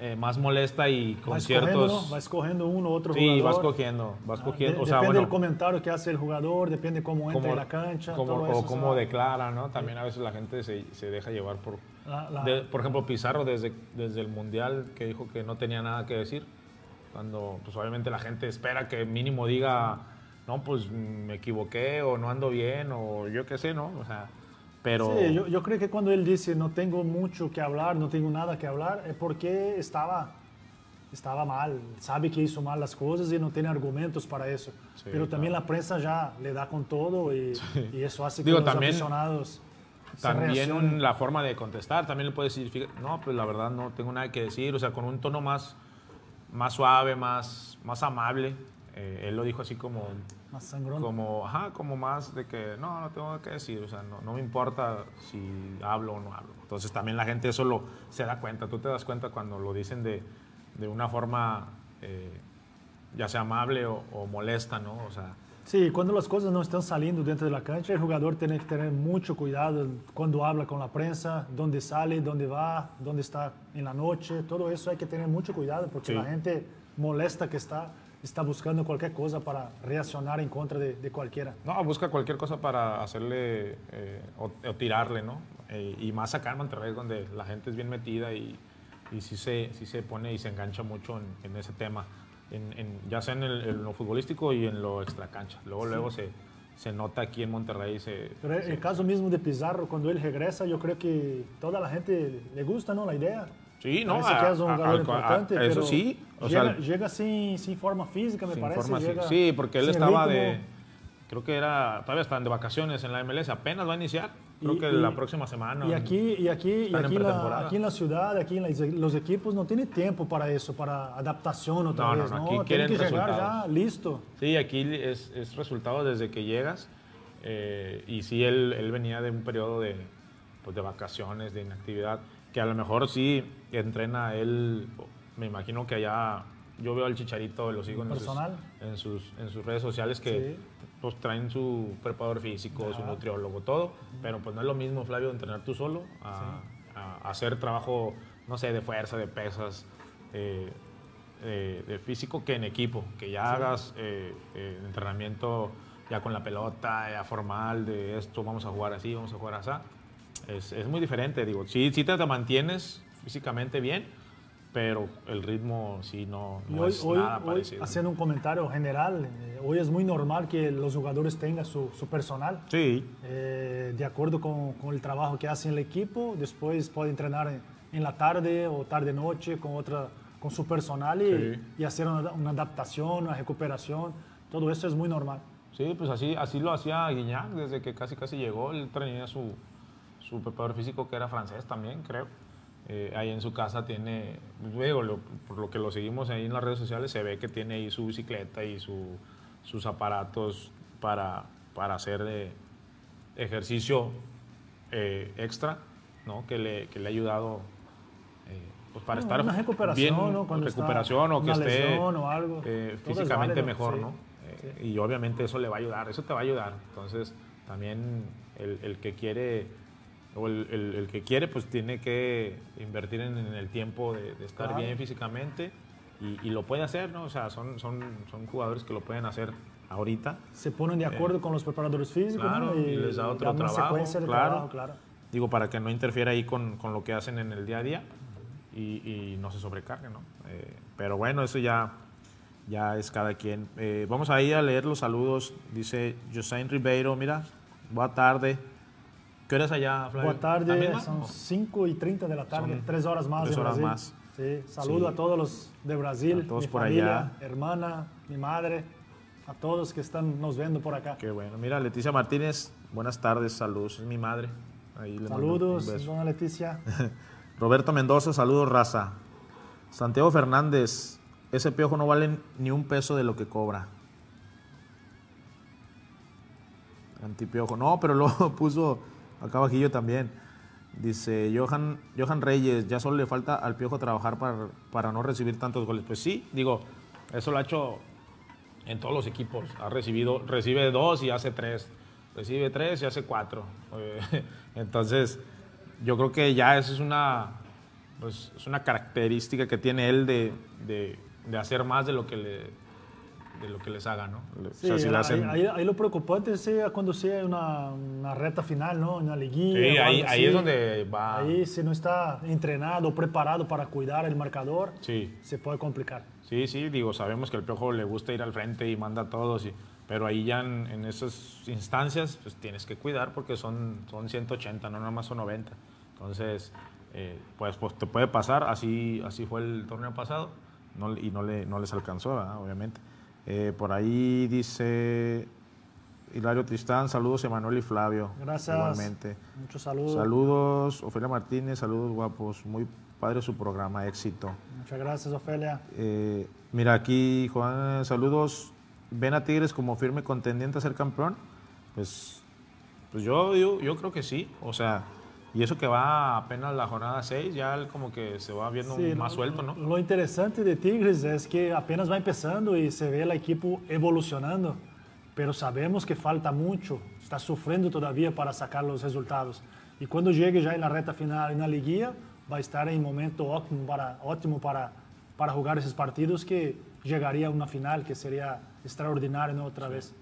eh, más molesta y con va ciertos... Va escogiendo uno u otro sí, jugador. va escogiendo, va escogiendo. Ah, de, o sea, depende bueno, del comentario que hace el jugador, depende cómo entra en la cancha. como, todo o eso, cómo declara, ¿no? También a veces la gente se, se deja llevar por... La, la, de, por ejemplo, Pizarro desde, desde el Mundial que dijo que no tenía nada que decir. Cuando, pues obviamente la gente espera que mínimo diga, no, pues me equivoqué o no ando bien o yo qué sé, ¿no? O sea... Pero... Sí, yo, yo, creo que cuando él dice no tengo mucho que hablar, no tengo nada que hablar, es porque estaba, estaba mal, sabe que hizo mal las cosas y no tiene argumentos para eso. Sí, Pero claro. también la prensa ya le da con todo y, sí. y eso hace que Digo, los también, aficionados... También un, la forma de contestar, también le puede decir, no, pues la verdad no tengo nada que decir, o sea, con un tono más, más suave, más, más amable. Eh, él lo dijo así como más sangrón. Como, ajá, como más de que no, no tengo que decir, o sea, no, no, me importa si hablo o no hablo. Entonces también la gente eso lo, se da cuenta, tú te das cuenta cuando lo dicen de, de una forma eh, ya sea amable o, o, molesta, ¿no? O sea, Sí, cuando las cosas no están saliendo dentro de la cancha, el jugador tiene que tener mucho cuidado cuando habla con la prensa, dónde sale, dónde va, dónde está en la noche, todo eso hay que tener mucho cuidado porque Sí. la gente molesta que está está buscando cualquier cosa para reaccionar en contra de, de cualquiera. No, busca cualquier cosa para hacerle eh, o, o, tirarle, ¿no? Eh, y más acá en Monterrey, donde la gente es bien metida y, y sí, se, sí se pone y se engancha mucho en, en ese tema, en, en, ya sea en, el, en, lo futbolístico y en lo extracancha. Luego, sí. luego se, se nota aquí en Monterrey. Se, Pero el, se, el caso mismo de Pizarro, cuando él regresa, yo creo que toda la gente le gusta, ¿no? La idea. Sí, no, parece que es un jugador importante, a, eso pero sí. O llega, sea, llega sin, sin, forma física, me sin parece. Forma, llega sí, porque él estaba ritmo. de. Creo que era. Todavía están de vacaciones en la MLS, apenas va a iniciar. Creo y, que y, la próxima semana. Y aquí, y aquí, y aquí, en la, aquí en la ciudad, aquí en la, los equipos no tienen tiempo para eso, para adaptación otra no, vez. No, no, aquí no quieren que resultados. llegar ya listo. Sí, aquí es, es resultado desde que llegas. Eh, y sí, él, él, venía de un periodo de, pues, de vacaciones, de inactividad, que a lo mejor sí entrena él, me imagino que allá, yo veo al Chicharito, lo sigo en sus, en sus, en sus redes sociales, que sí. Pues, traen su preparador físico, su nutriólogo, todo, pero pues no es lo mismo, Flavio, entrenar tú solo, a, sí. a, hacer trabajo, no sé, de fuerza, de pesas, eh, eh, de físico que en equipo, que ya sí. hagas eh, entrenamiento ya con la pelota, ya formal, de esto, vamos a jugar así, vamos a jugar así. Es, es muy diferente, digo, sí, sí te, te, mantienes físicamente bien, pero el ritmo sí no, no hoy, es hoy, nada hoy, parecido. Haciendo un comentario general, eh, hoy es muy normal que los jugadores tengan su, su personal, sí. eh, de acuerdo con, con, el trabajo que hace el equipo, después puede entrenar en, en la tarde o tarde-noche con, otra, con su personal y, sí. y hacer una, una adaptación, una recuperación, todo eso es muy normal. Sí, pues así, así lo hacía Guiñac desde que casi casi llegó. Él tenía su, su preparador físico que era francés también, creo. Eh, ahí en su casa tiene, luego, lo, por lo que lo seguimos ahí en las redes sociales, se ve que tiene ahí su bicicleta y su, sus aparatos para, para hacer de ejercicio eh, extra, ¿no? que, le, que le ha ayudado eh, pues para no, estar una recuperación, bien, ¿no? Cuando recuperación o que esté o algo. Eh, físicamente mejor, sí. ¿no? Sí. Y obviamente eso le va a ayudar, eso te va a ayudar. Entonces, también el, el que quiere, o el, el, el, que quiere, pues tiene que invertir en, en el tiempo de, de estar claro. bien físicamente y, y, lo puede hacer, ¿no? O sea, son, son, son jugadores que lo pueden hacer ahorita. Se ponen de acuerdo eh, con los preparadores físicos, claro, ¿no? y, y, les da otro trabajo, claro. trabajo, claro. Digo, para que no interfiera ahí con, con, lo que hacen en el día a día y, y no se sobrecargue, ¿no? Eh, pero bueno, eso ya ya es cada quien. Eh, vamos a ir a leer los saludos. Dice Josain Ribeiro, mira, buena tarde. ¿Qué hora es allá, Flavio? Buena tarde, son 5 y 30 de la tarde, son tres horas más tres horas Brasil. más. Sí, saludo Sí. a todos los de Brasil, A todos mi por familia, allá. hermana, mi madre, a todos que están nos viendo por acá. Qué bueno. Mira, Leticia Martínez, buenas tardes, saludos. Es mi madre. Ahí le Saludos, dona Leticia. Roberto Mendoza, saludos, raza. Santiago Fernández, ese piojo no vale ni un peso de lo que cobra. Antipiojo. No, pero luego puso acá bajillo también. Dice Johan, Johan Reyes, ya solo le falta al piojo trabajar para, para no recibir tantos goles. Pues sí, digo, eso lo ha hecho en todos los equipos. Ha recibido, recibe dos y hace tres. Recibe tres y hace cuatro. Entonces, yo creo que ya eso es una, pues, es una característica que tiene él de, de, de hacer más de lo que le de lo que les haga, ¿no? Sí, o sea, si hacen... ahí, ahí, lo preocupante es cuando sea una, una reta final, ¿no? Una liguilla. Sí, ahí, ahí es donde va. Ahí si no está entrenado, preparado para cuidar el marcador, sí. se puede complicar. Sí, sí, digo, sabemos que el Piojo le gusta ir al frente y manda a todos, y, pero ahí ya en, en, esas instancias pues tienes que cuidar porque son, son 180, no nada más son 90. Entonces, eh, pues, pues te puede pasar, así, así fue el torneo pasado no, y no, le, no les alcanzó, ¿verdad? obviamente. Eh, por ahí dice Hilario Tristán, saludos Emanuel y Flavio. Gracias. Igualmente. Muchos saludos. Saludos, Ofelia Martínez, saludos guapos. Muy padre su programa, éxito. Muchas gracias, Ofelia. Eh, mira, aquí Juan, saludos. ¿Ven a Tigres como firme contendiente a ser campeón? Pues, pues yo, yo, yo creo que sí. O sea, y eso que va apenas la jornada 6, ya como que se va viendo sí, más suelto, ¿no? Lo interesante de Tigres es que apenas va empezando y se ve el equipo evolucionando, pero sabemos que falta mucho, está sufriendo todavía para sacar los resultados. Y cuando llegue ya en la reta final, en la liguilla, va a estar en momento ótimo para, ótimo para, para jugar esos partidos que llegaría a una final, que sería extraordinario ¿no? otra vez.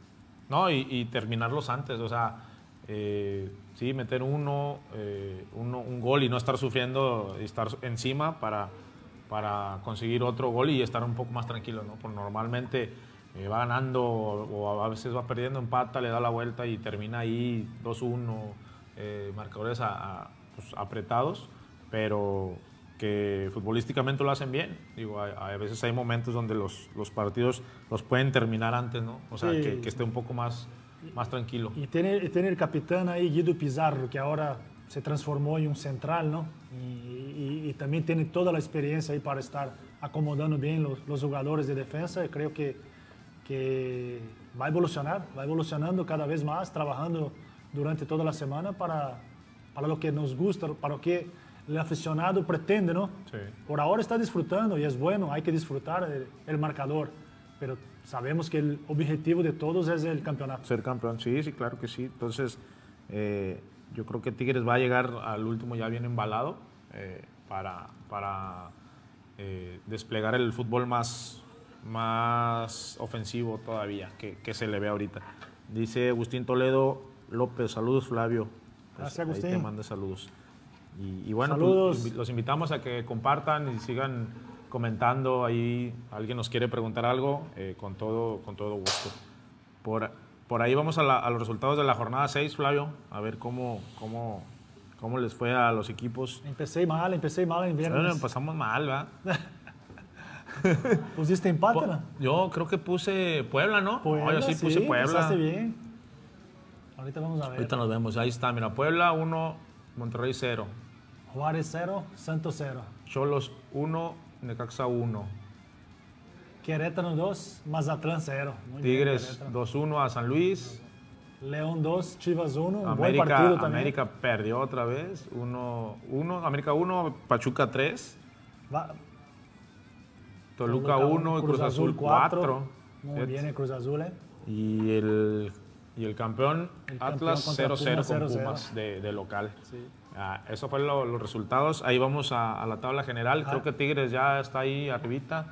No, y, y terminarlos antes, o sea, eh, sí, meter uno, eh, uno, un gol y no estar sufriendo y estar encima para, para conseguir otro gol y estar un poco más tranquilo, ¿no? Porque normalmente eh, va ganando o a veces va perdiendo, empata, le da la vuelta y termina ahí 2-1, eh, marcadores a- a, pues, apretados, pero que futbolísticamente lo hacen bien. Digo, a, a veces hay momentos donde los, los partidos los pueden terminar antes, ¿no? O sea, Sí. que, que esté un poco más, más tranquilo. Y tiene el capitán ahí, Guido Pizarro, que ahora se transformó en un central, ¿no? Y, y- y también tiene toda la experiencia ahí para estar acomodando bien los, los jugadores de defensa. Y creo que, que va a evolucionar, va evolucionando cada vez más, trabajando durante toda la semana para, para lo que nos gusta, para lo que el aficionado pretende, ¿no? Sí. Por ahora está disfrutando y es bueno, hay que disfrutar el, el marcador, pero sabemos que el objetivo de todos es el campeonato. Ser campeón, sí, sí, claro que sí. Entonces, eh, yo creo que Tigres va a llegar al último ya bien embalado eh, para, para eh, desplegar el fútbol más, más ofensivo todavía que, que se le ve ahorita. Dice Agustín Toledo López, saludos Flavio. Gracias, Ahí te Agustín. manda saludos. Y, y bueno, pues, los invitamos a que compartan y sigan comentando ahí. Alguien nos quiere preguntar algo, eh, con, todo, con todo gusto. Por, por ahí vamos a, la- a los resultados de la jornada 6, Flavio, a ver cómo, cómo, cómo les fue a los equipos. Empecé mal, empecé mal en Bueno, viernes. empezamos mal, ¿verdad? ¿Pusiste empate, Po-? Yo creo que puse Puebla, ¿no? No, yo sí puse Puebla. bien. Ahorita vamos a ver. Ahorita nos vemos, ahí está, mira, Puebla 1, Monterrey 0, Juárez 0, Santos 0. Cholos 1, Necaxa 1, Querétaro 2, Mazatlán 0. Muy bien, Tigres Querétaro. 2-1 a San Luis, León 2, Chivas 1. Un buen América, partido también. América perdió otra vez, 1, 1, América 1, Pachuca 3, Va- Toluca 1 y Cruz Azul 4. Muy bien el Cruz Azul, ¿eh? Y el, y el campeón El Atlas contra 0-0 con Pumas, 0-0. Pumas de, de local. Sí. Ah, eso fue lo- los resultados. Ahí vamos a, a la tabla general. Creo Ah. que Tigres ya está ahí arribita.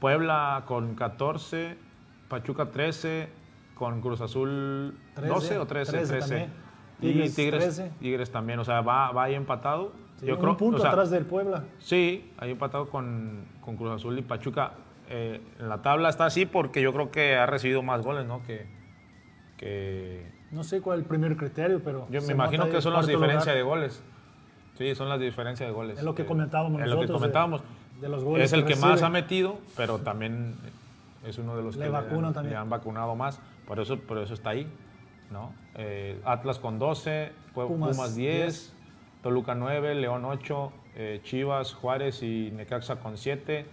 Puebla con 14, Pachuca 13, con Cruz Azul 13, 12 o 13, 13 13. también. Y Tigres, Tigres, 13. Tigres también, o sea, va, va ahí empatado. Sí, Yo un creo, punto o sea, atrás del Puebla. Sí, ahí empatado con, con Cruz Azul y Pachuca. Eh, en la tabla está así porque yo creo que ha recibido más goles, ¿no? Que, que No sé cuál es el primer criterio, pero. yo me imagino que son las diferencias de goles. Sí, son las diferencias de goles. Es lo que Eh, comentábamos Es lo que nosotros de- comentábamos. de los goles es el que que más ha metido, pero también es uno de los Le que vacunan han, le han vacunado más. Por eso, por eso está ahí. ¿no? Eh, Atlas con 12, Pue- Pumas Pumas, 10, Toluca 9, León 8, eh, Chivas, Juárez y Necaxa con 7,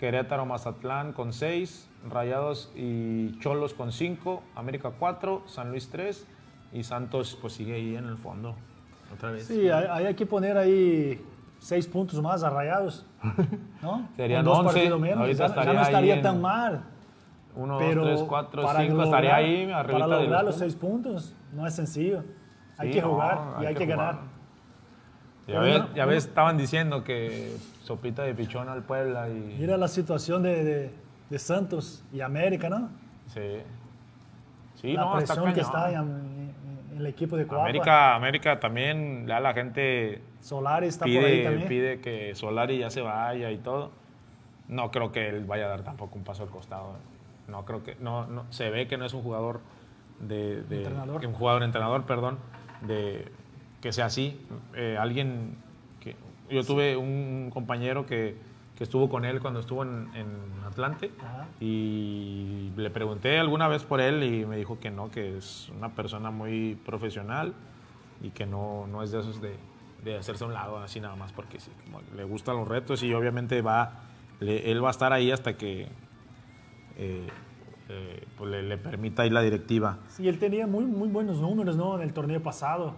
Querétaro, Mazatlán con 6, Rayados y Cholos con 5, América 4, San Luis 3 y Santos pues sigue ahí en el fondo. Otra vez. Sí, hay, hay que poner ahí seis puntos más a Rayados. ¿no? Serían dos 11, partidos menos. ya, ya no estaría en- tan mal. 1, Pero 2, 3, 4, para 5, lograr- estaría ahí Para de lograr los los seis puntos no es sencillo. Hay Sí, que no, jugar y hay hay, que que, jugar. ganar. Ya ves, ya ves, estaban diciendo que sopita de pichón al Puebla y... Mira la situación de, de- de Santos y América, ¿no? Sí. Sí, la no, está presión que está en, el equipo de Coapa. América, América también, ya la gente Solari está por ahí pide, también. pide que Solari ya se vaya y todo. No creo que él vaya a dar tampoco un paso al costado. No creo que, no, no, se ve que no es un jugador de, de- Entrenador. un jugador entrenador, perdón, de que sea así. Eh, alguien que yo tuve un compañero que, que estuvo con él cuando estuvo en, en Atlante Ajá. y le pregunté alguna vez por él y me dijo que no, que es una persona muy profesional y que no, no es de esos de, de hacerse a un lado así nada más porque sí, como le gustan los retos y obviamente va, le- él va a estar ahí hasta que eh, eh, pues le, le permita ahí la directiva. Sí, él tenía muy, muy buenos números ¿no? en el torneo pasado,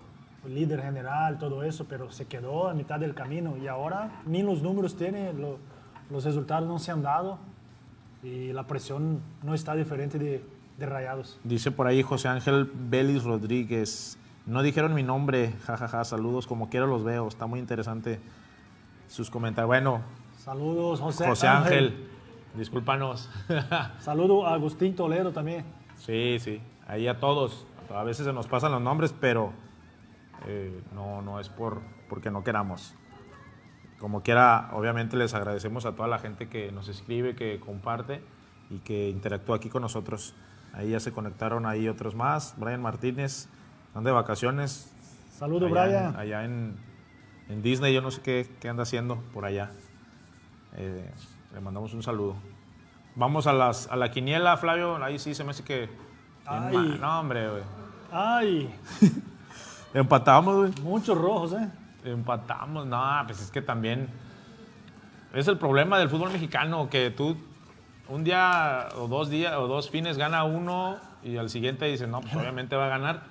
líder general, todo eso, pero se quedó a mitad del camino y ahora ni los números tiene, lo- los resultados no se han dado y la presión no está diferente de, de Rayados. Dice por ahí José Ángel Vélez Rodríguez. No dijeron mi nombre, jajaja, saludos, como quiera los veo, está muy interesante sus comentarios. Bueno, Saludos, José, José Ángel, discúlpanos. Saludo a Agustín Toledo también. Sí, sí, ahí a todos. A veces se nos pasan los nombres, pero eh, no, no es por, porque no queramos. Como quiera, obviamente les agradecemos a toda la gente que nos escribe, que comparte y que interactúa aquí con nosotros. Ahí ya se conectaron ahí otros más. Brian Martínez, están de vacaciones. Saludo, allá Brian. En, allá en, en Disney, yo no sé qué, qué anda haciendo por allá. Eh, le mandamos un saludo. Vamos a, las, a la quiniela, Flavio. Ahí sí se me hace que. Ay. Ma- No, hombre, güey. Ay, Empatamos, güey. muchos rojos, ¿eh? Empatamos. No, pues es que también. Es el problema del fútbol mexicano, que tú un día o dos días o dos fines gana uno y al siguiente dices, no, pues obviamente va a ganar.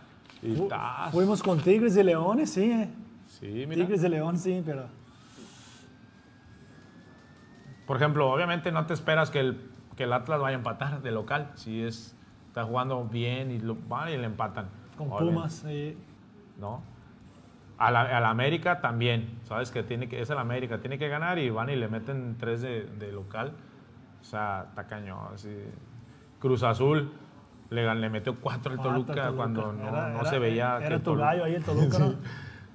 Y Fu- tas. Fuimos con Tigres y Leones, sí, ¿eh? Sí, mira. Tigres y León, sí, pero... Por ejemplo, obviamente no te esperas que el, que el Atlas vaya a empatar de local. Si es, está jugando bien y lo van y le empatan. Con Obviamente, Pumas. sí. ¿No? A la, a la América también. Sabes que, tiene que es el América. Tiene que ganar y van y le meten tres de, de local. O sea, cañón. así. Cruz Azul le, le metió cuatro al Toluca, Toluca. cuando no, Era- no era- se veía. que Era el tu gallo ahí el Toluca, ¿no?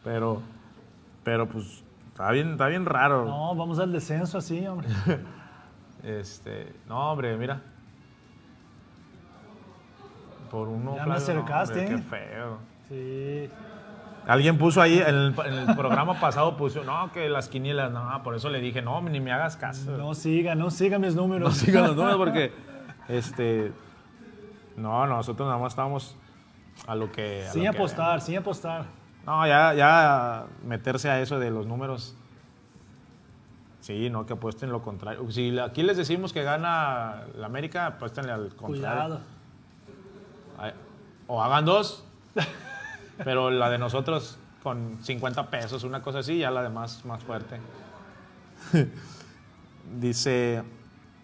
Pero, pero pues está bien, está bien raro. No, vamos al descenso así, hombre. Este, no, hombre, mira. Por uno. Ya me no, acercaste, hombre, ¿eh? Qué feo. Sí. Alguien puso ahí, en el, en el programa pasado puso, no, que las quinielas, no, por eso le dije, no, ni me hagas caso. No siga, no siga mis números. No sigan los números porque, este, no, nosotros nada más estamos a lo que. a Sin lo que apostar, sin apostar. No, ya, ya meterse a eso de los números. Sí, no, que apuesten lo contrario. Si aquí les decimos que gana la América, apuéstenle al contrario. Cuidado. O hagan dos, pero la de nosotros con 50 pesos, una cosa así, ya la demás más fuerte. Dice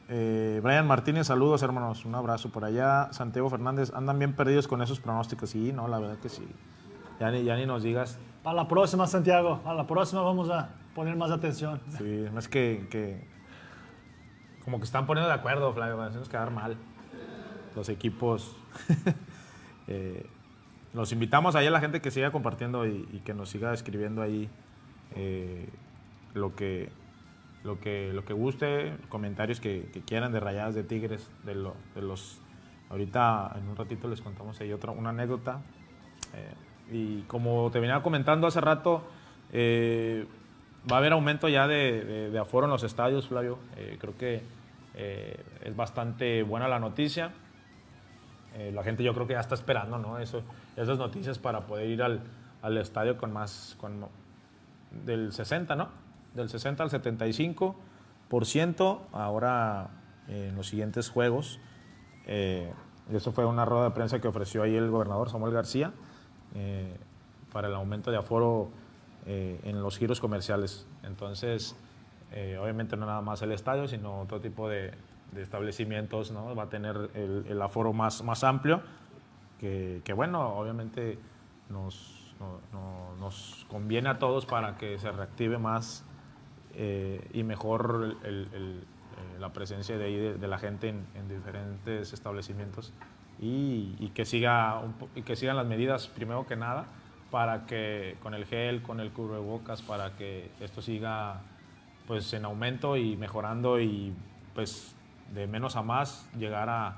eh, Brian Martínez, saludos hermanos, un abrazo por allá. Santiago Fernández, andan bien perdidos con esos pronósticos. Sí, no, la verdad que sí. Ya ni, ya ni nos digas. Para la próxima, Santiago. Para la próxima vamos a poner más atención. Sí, no es que, que como que están poniendo de acuerdo, Flavio, para hacernos quedar mal. Los equipos. Eh, los invitamos ahí a la gente que siga compartiendo y, que nos siga escribiendo ahí eh, lo que lo que lo que guste, comentarios que, quieran de rayadas de tigres, de, lo- de los ahorita en un ratito les contamos ahí otra una anécdota. Eh, y como te venía comentando hace rato, eh, va a haber aumento ya de, de- de aforo en los estadios, Flavio. Creo que es bastante buena la noticia. Eh, la gente yo creo que ya está esperando ¿no? Eso, esas noticias para poder ir al, al estadio con más, con, del 60, ¿no? Del 60 al 75%, ahora eh, en los siguientes juegos. Eh, eso fue una rueda de prensa que ofreció ahí el gobernador Samuel García eh, para el aumento de aforo eh, en los giros comerciales. Entonces, obviamente no nada más el estadio, sino otro tipo de, de establecimientos, ¿no? Va a tener el, el aforo más, más amplio, que, que, bueno, obviamente nos, no- no- nos conviene a todos para que se reactive más eh, y mejor el- el- eh, la presencia de, ahí de, de la gente en, en diferentes establecimientos y, y que siga un y que sigan las medidas primero que nada para que con el gel, con el cubrebocas, para que esto siga pues en aumento y mejorando y pues de menos a más llegar a,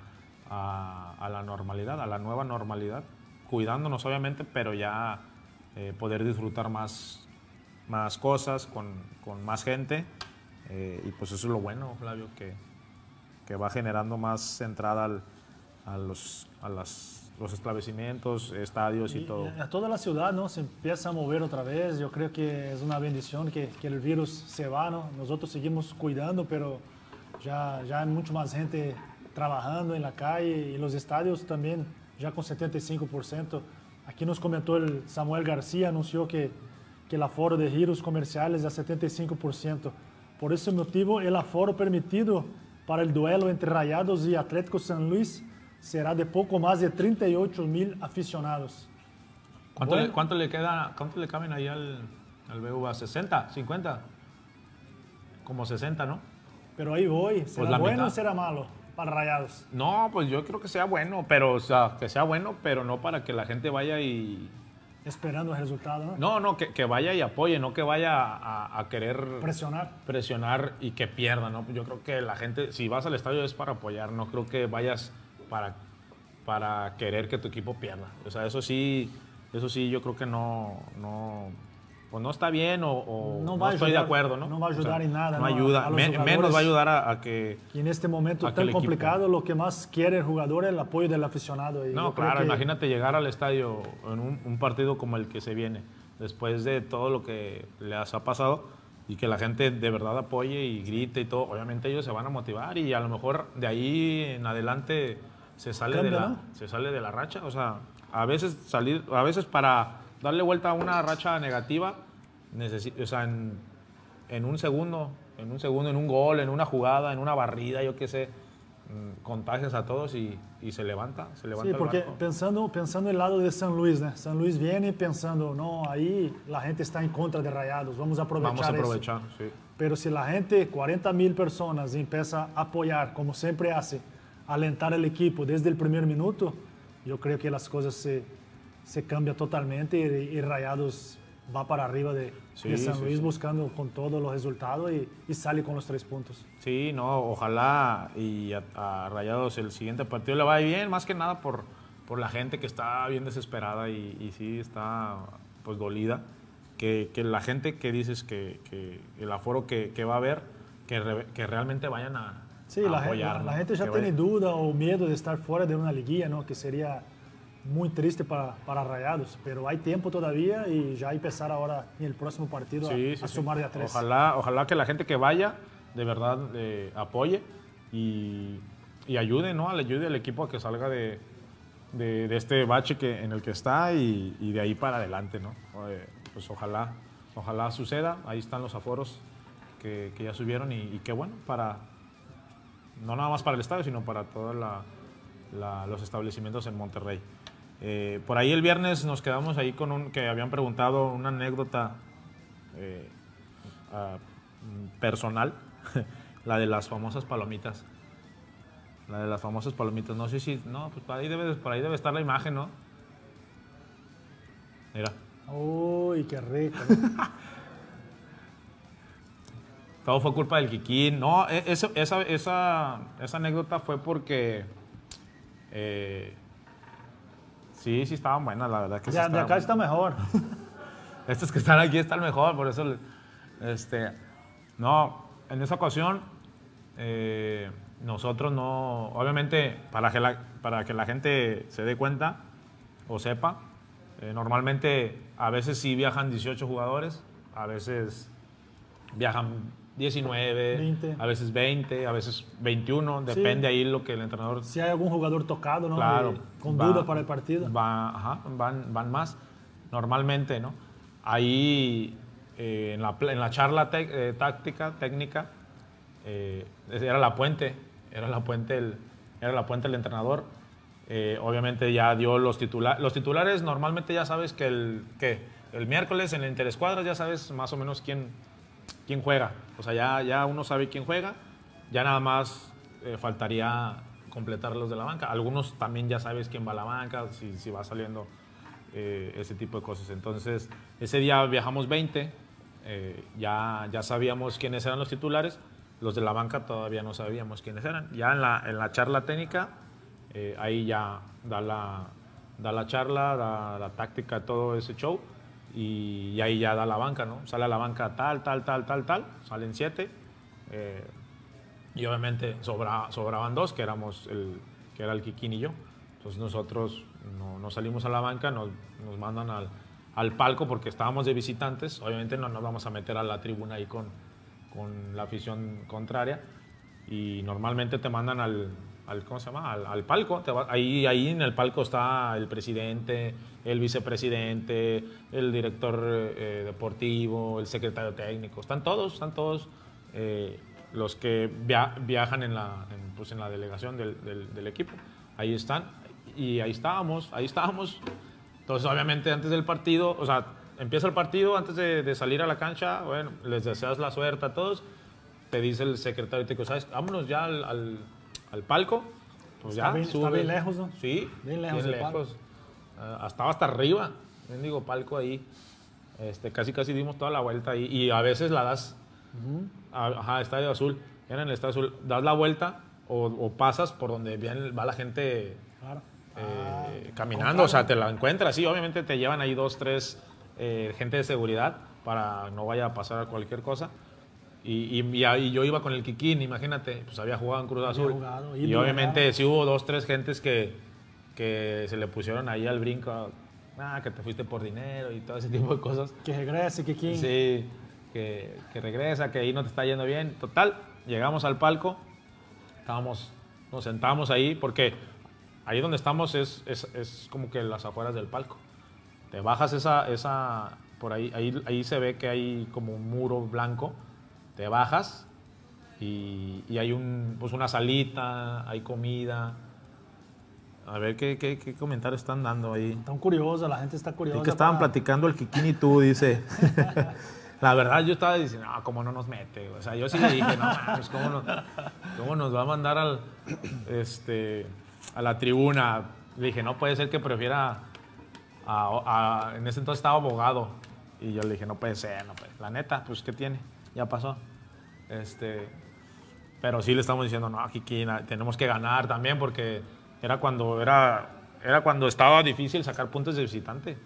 a- a la normalidad, a la nueva normalidad, cuidándonos obviamente, pero ya eh, poder disfrutar más, más cosas con, con más gente eh, y pues eso es lo bueno, Flavio, que, que va generando más entrada al- a, los, a las, los establecimientos, estadios y, Y todo. a toda la ciudad ¿no? se empieza a mover otra vez. Yo creo que es una bendición que, que el virus se va. ¿no? Nosotros seguimos cuidando, pero ya, ya hay mucho más gente trabajando en la calle y los estadios también ya con 75%. Aquí nos comentó el Samuel García, anunció que, que el aforo de giros comerciales es a 75%. Por ese motivo, el aforo permitido para el duelo entre Rayados y Atlético San Luis será de poco más de 38 mil aficionados. ¿Cuánto, le, Bueno. cuánto le queda, cuánto le caben ahí al, al BVA? ¿60? ¿50? Como 60, ¿no? Pero ahí voy. ¿Será Pues la bueno o será malo para Rayados? No, pues yo creo que sea bueno, pero o sea, que sea bueno, pero no para que la gente vaya y Esperando el resultado, ¿no? no, no, que, que vaya y apoye, no que vaya a, a querer Presionar. presionar y que pierda, ¿no? Yo creo que la gente, si vas al estadio es para apoyar, no creo que vayas para, para querer que tu equipo pierda. O sea, eso sí, eso sí, yo creo que no, no, pues no está bien o, o No no, va a estoy de acuerdo, ¿no? no va a ayudar en nada, No ayuda, A los men- menos va a ayudar a, a que... Y en este momento A tan equipo- complicado, lo que más quiere el jugador es el apoyo del aficionado. Y No, claro, que imagínate llegar al estadio en un, un partido como el que se viene, después de todo lo que les ha pasado y que la gente de verdad apoye y grite y todo, obviamente ellos se van a motivar y a lo mejor de ahí en adelante se sale, Cambia, de, la, ¿no? se sale de la racha. O sea, a veces salir, a veces para darle vuelta a una racha negativa, o sea, en, en un segundo, en un segundo, en un gol, en una jugada, en una barrida, yo qué sé, mm, contagias a todos y, y se levanta, se levanta Sí, el porque barco. pensando, pensando el lado de San Luis, ¿no? San Luis viene pensando, no, ahí la gente está en contra de Rayados, vamos a aprovechar Vamos a eso". aprovechar, sí. Pero si la gente, 40 mil personas, empieza a apoyar, como siempre hace, alentar el equipo desde el primer minuto, yo creo que las cosas se, se cambian totalmente y, y Rayados va para arriba de, Sí, de San Luis sí. buscando con todos los resultados y, y sale con los tres puntos. Sí, no, ojalá y a, a Rayados el siguiente partido le vaya bien, más que nada por, por la gente que está bien desesperada y, y sí está pues dolida. Que, que la gente que dices que, que el aforo que, que va a haber, que, re- que realmente vayan a, Sí, a apoyar. la- gente ya tiene duda o miedo de estar fuera de una liguilla, ¿no? Que sería muy triste para, para Rayados, pero hay tiempo todavía y ya empezar ahora en el próximo partido a- Sí, a, sí, sí. sumar de a tres. Ojalá, ojalá que la gente que vaya de verdad eh, apoye y, y ayude, ¿no? Le ayude al equipo a que salga de, de- de este bache que, en el que está y, y de ahí para adelante, ¿no? Eh, pues ojalá, ojalá suceda. Ahí están los aforos que, que ya subieron y, y qué bueno para, no nada más para el estadio, sino para todos los establecimientos en Monterrey. Eh, por ahí el viernes nos quedamos ahí con un que habían preguntado una anécdota eh, mm, personal, la de las famosas palomitas. La de las famosas palomitas. No sé si. No, pues por ahí debe, por ahí debe estar la imagen, ¿no? Mira. Uy, qué rico. Todo fue culpa del Kikín. No, e- eso- esa, esa, esa anécdota fue porque. eh, sí, sí estaban buenas, la verdad que sí Ya, de estaban acá está mejor. Estos que están aquí están mejor, por eso. Este, no, en esa ocasión, eh, nosotros no. Obviamente, para que, la, para que la gente se dé cuenta o sepa, eh, normalmente a veces sí viajan 18 jugadores, a veces viajan 19, 20. a veces 20, a veces 21, depende ahí lo que el entrenador Si hay algún jugador tocado, ¿no? Claro. Y con va- duda para el partido. va- ajá, van, van más, normalmente, ¿no? Ahí, eh, en, la, en la charla eh, táctica, técnica, eh, era la puente, era la puente el, era la puente el entrenador. Eh, obviamente ya dio los titulares. Los titulares normalmente ya sabes que el, que el miércoles en el interescuadras ya sabes más o menos quién, quién juega. O sea, ya, ya uno sabe quién juega. Ya nada más eh, faltaría completar los de la banca. Algunos también ya sabes quién va a la banca, si, si va saliendo eh, ese tipo de cosas. Entonces, ese día viajamos 20, eh, ya, ya sabíamos quiénes eran los titulares, los de la banca todavía no sabíamos quiénes eran. Ya en la, en la charla técnica, eh, ahí ya da la, da la charla, da la táctica, todo ese show, y, y ahí ya da la banca, ¿no? Sale a la banca tal, tal, tal, tal, tal, salen siete. eh, y obviamente sobra- sobraban dos, que, éramos el, que era el Kikín y yo. Entonces nosotros no, no salimos a la banca, nos, nos mandan al, al palco porque estábamos de visitantes. Obviamente no nos vamos a meter a la tribuna ahí con, con la afición contraria. Y normalmente te mandan al, al ¿cómo se llama? Al, al palco. Te va- ahí, ahí en el palco está el presidente, el vicepresidente, el director eh, deportivo, el secretario técnico. Están todos, están todos. eh, los que via- viajan en la, en, pues en la delegación del, del- del equipo. Ahí están. Y ahí estábamos, ahí estábamos. Entonces, obviamente, antes del partido, o sea, empieza el partido, antes de, de salir a la cancha, bueno, les deseas la suerte a todos. te dice el secretario técnico, ¿sabes? Vámonos ya al, al- al palco. Pues Está ya, bien- está sube. bien lejos, ¿no? Sí, Bien lejos del palco. Ah, estaba hasta arriba, digo palco ahí. Este, casi casi dimos toda la vuelta ahí. Y a veces la das, a- ajá, estadio azul, era en el estadio azul, das la vuelta o, o pasas por donde viene- va la gente Claro. eh, caminando, o sea, te la encuentras, sí, obviamente te llevan ahí dos, tres eh, gente de seguridad para no vaya a pasar cualquier cosa. Y, y, y yo iba con el Kikín, imagínate, pues había jugado en Cruz Azul. jugado, y ídolo, obviamente sí hubo dos, tres gentes que, que se le pusieron ahí al brinco, ah, que te fuiste por dinero y todo ese tipo de cosas. Que regrese, quién. Sí, que, que regresa, que ahí no te está yendo bien. Total, llegamos al palco, estábamos, nos sentamos ahí, porque ahí donde estamos es, es, es como que las afueras del palco. Te bajas esa, esa por ahí, ahí, ahí se ve que hay como un muro blanco, te bajas y, y hay un, pues una salita, hay comida. A ver qué, qué, qué comentarios están dando ahí. Están curiosos, la gente está curiosa. Que estaban para- platicando el Kikín y tú, dice. La verdad, yo estaba diciendo, no, ¿cómo no nos mete? güey?". O sea, yo sí le dije, no, mames, ¿cómo, nos- cómo nos va a mandar al, este, a la tribuna? Le dije, no puede ser que prefiera. a- a- en ese entonces estaba abogado. Y yo le dije, no puede ser, no puede. La neta, pues, ¿qué tiene? Ya pasó. Este, pero sí le estamos diciendo, no, Kikín, tenemos que ganar también, porque era cuando, era, era cuando estaba difícil sacar puntos de visitante.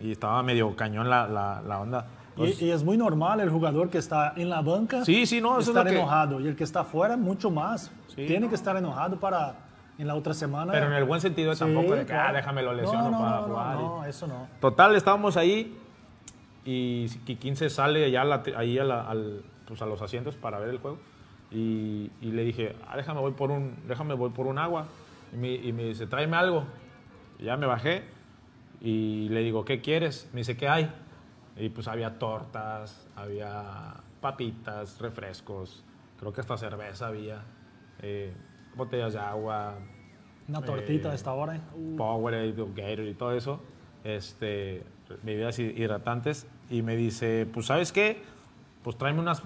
Y estaba medio cañón la, la, la onda. Pues, Y, y es muy normal el jugador que está en la banca Sí, sí, no, eso es estar lo que- enojado. Y el que está afuera, mucho más. Sí, Tiene no. que estar enojado para en la otra semana. pero en el buen sentido Sí, tampoco de que, ah, claro. déjame lo No, lesiono no, para no, jugar. y- No, eso no. Total, estábamos ahí y Kikín se sale ya a la- ahí a, la- al- pues a los asientos para ver el juego. Y, y le dije, ah, déjame voy por un, déjame voy por un agua. Y me, y me dice, tráeme algo. Y ya me bajé y le digo, ¿qué quieres? Me dice, ¿qué hay? Y pues había tortas, había papitas, refrescos, creo que hasta cerveza había, eh, botellas de agua, Una tortita Eh, a esta hora. ¿eh? Uh, Powerade, Gatorade y todo eso, este, bebidas hi- hidratantes, y me dice, pues ¿sabes qué? Pues tráeme unas,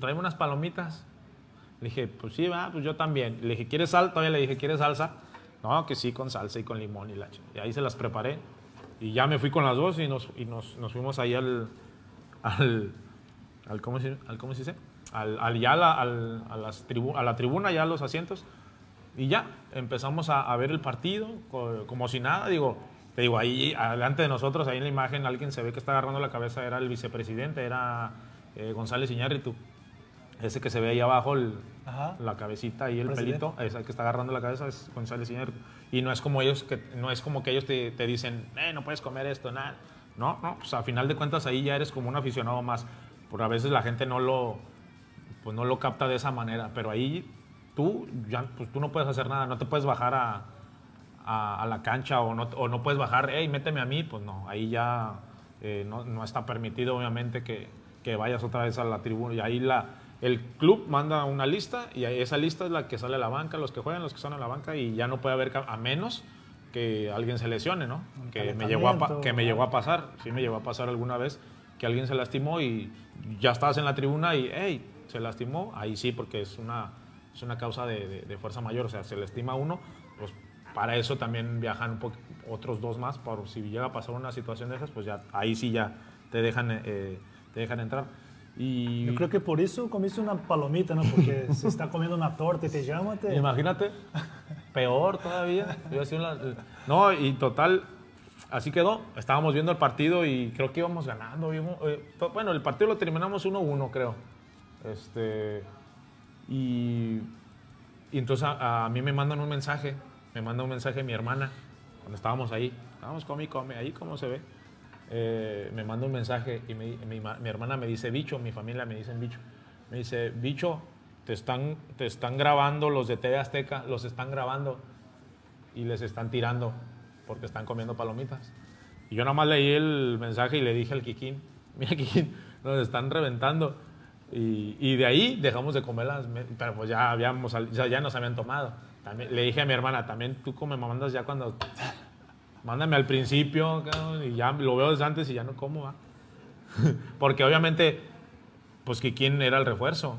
tráeme unas palomitas. Le dije, pues sí, va, pues yo también. Le dije, ¿quieres salsa? Todavía le dije, ¿quieres salsa? No, que sí, con salsa y con limón y la Y ahí se las preparé. Y ya me fui con las dos y nos, y nos, nos fuimos ahí al, al, al ¿cómo se, al, ¿cómo se dice? Al, al- ya la, al- a, las tribu- a la tribuna, ya los asientos. Y ya, empezamos a, a ver el partido co- como si nada. Digo, te digo, ahí adelante de nosotros, ahí en la imagen, alguien se ve que está agarrando la cabeza, era el vicepresidente, era eh, González Iñárritu. Ese que se ve ahí abajo, el- la cabecita y el Presidente. pelito, ese que está agarrando la cabeza es González Iñárritu. Y no es como ellos, que, no es como que ellos te, te dicen, eh, no puedes comer esto, nada. No, no, pues a final de cuentas ahí ya eres como un aficionado más. Porque a veces la gente no lo, pues no lo capta de esa manera, pero ahí tú, ya, pues tú no puedes hacer nada, no te puedes bajar a, a, a la cancha o no, o no puedes bajar, hey, méteme a mí, pues no, ahí ya eh, no, no está permitido obviamente que, que vayas otra vez a la tribuna y ahí la, el club manda una lista y esa lista es la que sale a la banca, los que juegan, los que están a la banca y ya no puede haber, a menos que alguien se lesione, ¿no? Un Que me, llegó a, que me llegó a pasar, sí me llegó a pasar alguna vez que alguien se lastimó y ya estabas en la tribuna y, hey, se lastimó, ahí sí, porque es una, es una causa de, de- de fuerza mayor, o sea, se lastima uno, pues para eso también viajan un otros dos más, por si llega a pasar una situación de esas, pues ya, ahí sí ya te dejan, eh, te dejan entrar. Y Yo creo que por eso comiste una palomita, ¿no? Porque se está comiendo una torta y te llama, te... Imagínate, peor todavía. Yo una- no, y total, así quedó. Estábamos viendo el partido y creo que íbamos ganando. íbamos- eh, bueno, el partido lo terminamos 1-1, creo. Este, y, y entonces a, a mí me mandan un mensaje, me manda un mensaje mi hermana, cuando estábamos ahí. Estábamos come y come, ahí como se ve. Eh, me manda un mensaje y mi, mi hermana me dice, bicho, mi familia me dicen bicho. Me dice, bicho, te están, te están grabando los de TV Azteca, los están grabando y les están tirando porque están comiendo palomitas. Y yo nada más leí el mensaje y le dije al Kikín, mira Kikín, nos están reventando. Y, y de ahí dejamos de comerlas, me- pero pues ya, habíamos, ya, ya nos habían tomado. También, le dije a mi hermana, también tú como me mandas ya cuando... Mándame al principio, y ya lo veo desde antes y ya no como, ¿va? Porque obviamente, pues que quién era el refuerzo.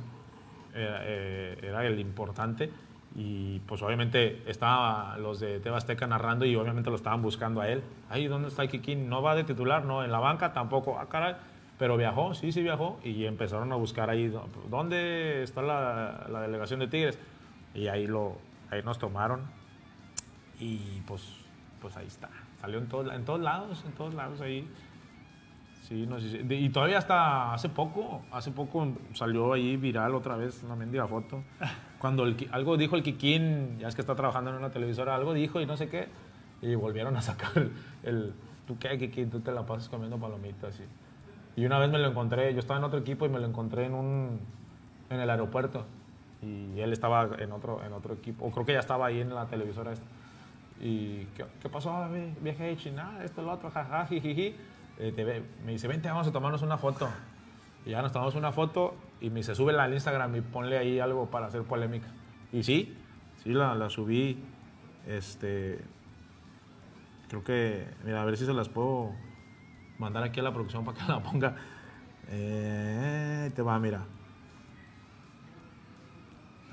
era, eh, el importante. Y pues obviamente estaban los de Tebasteca narrando y obviamente lo estaban buscando a él. Ahí, ¿dónde está Kikín? No va de titular, no, en la banca tampoco. Ah, caray. Pero viajó, sí, sí viajó. Y empezaron a buscar ahí, ¿dónde está la, la delegación de Tigres? Y ahí, lo, ahí nos tomaron. Y pues, pues ahí está. Salió en, todo, en todos lados, en todos lados ahí. Sí, no sé. si- Y todavía hasta hace poco, hace poco salió ahí viral otra vez una mendiga foto. Cuando el algo dijo el Kikín, ya es que está trabajando en una televisora, algo dijo y no sé qué, y volvieron a sacar el, el, ¿tú qué, Kikín? Tú te la pasas comiendo palomitas. Y, y una vez me lo encontré, yo estaba en otro equipo y me lo encontré en un, en el aeropuerto. Y él estaba en otro, en otro equipo, o creo que ya estaba ahí en la televisora esta. Y, ¿qué, pasó, mi vieja China? Esto, lo otro, jaja, jijiji. Eh, me dice, vente, vamos a tomarnos una foto. Y ya nos tomamos una foto y me dice, súbela al Instagram y ponle ahí algo para hacer polémica. Y sí, sí la, la subí. Este, creo que, mira, a ver si se las puedo mandar aquí a la producción para que la ponga. Eh, te va, mira.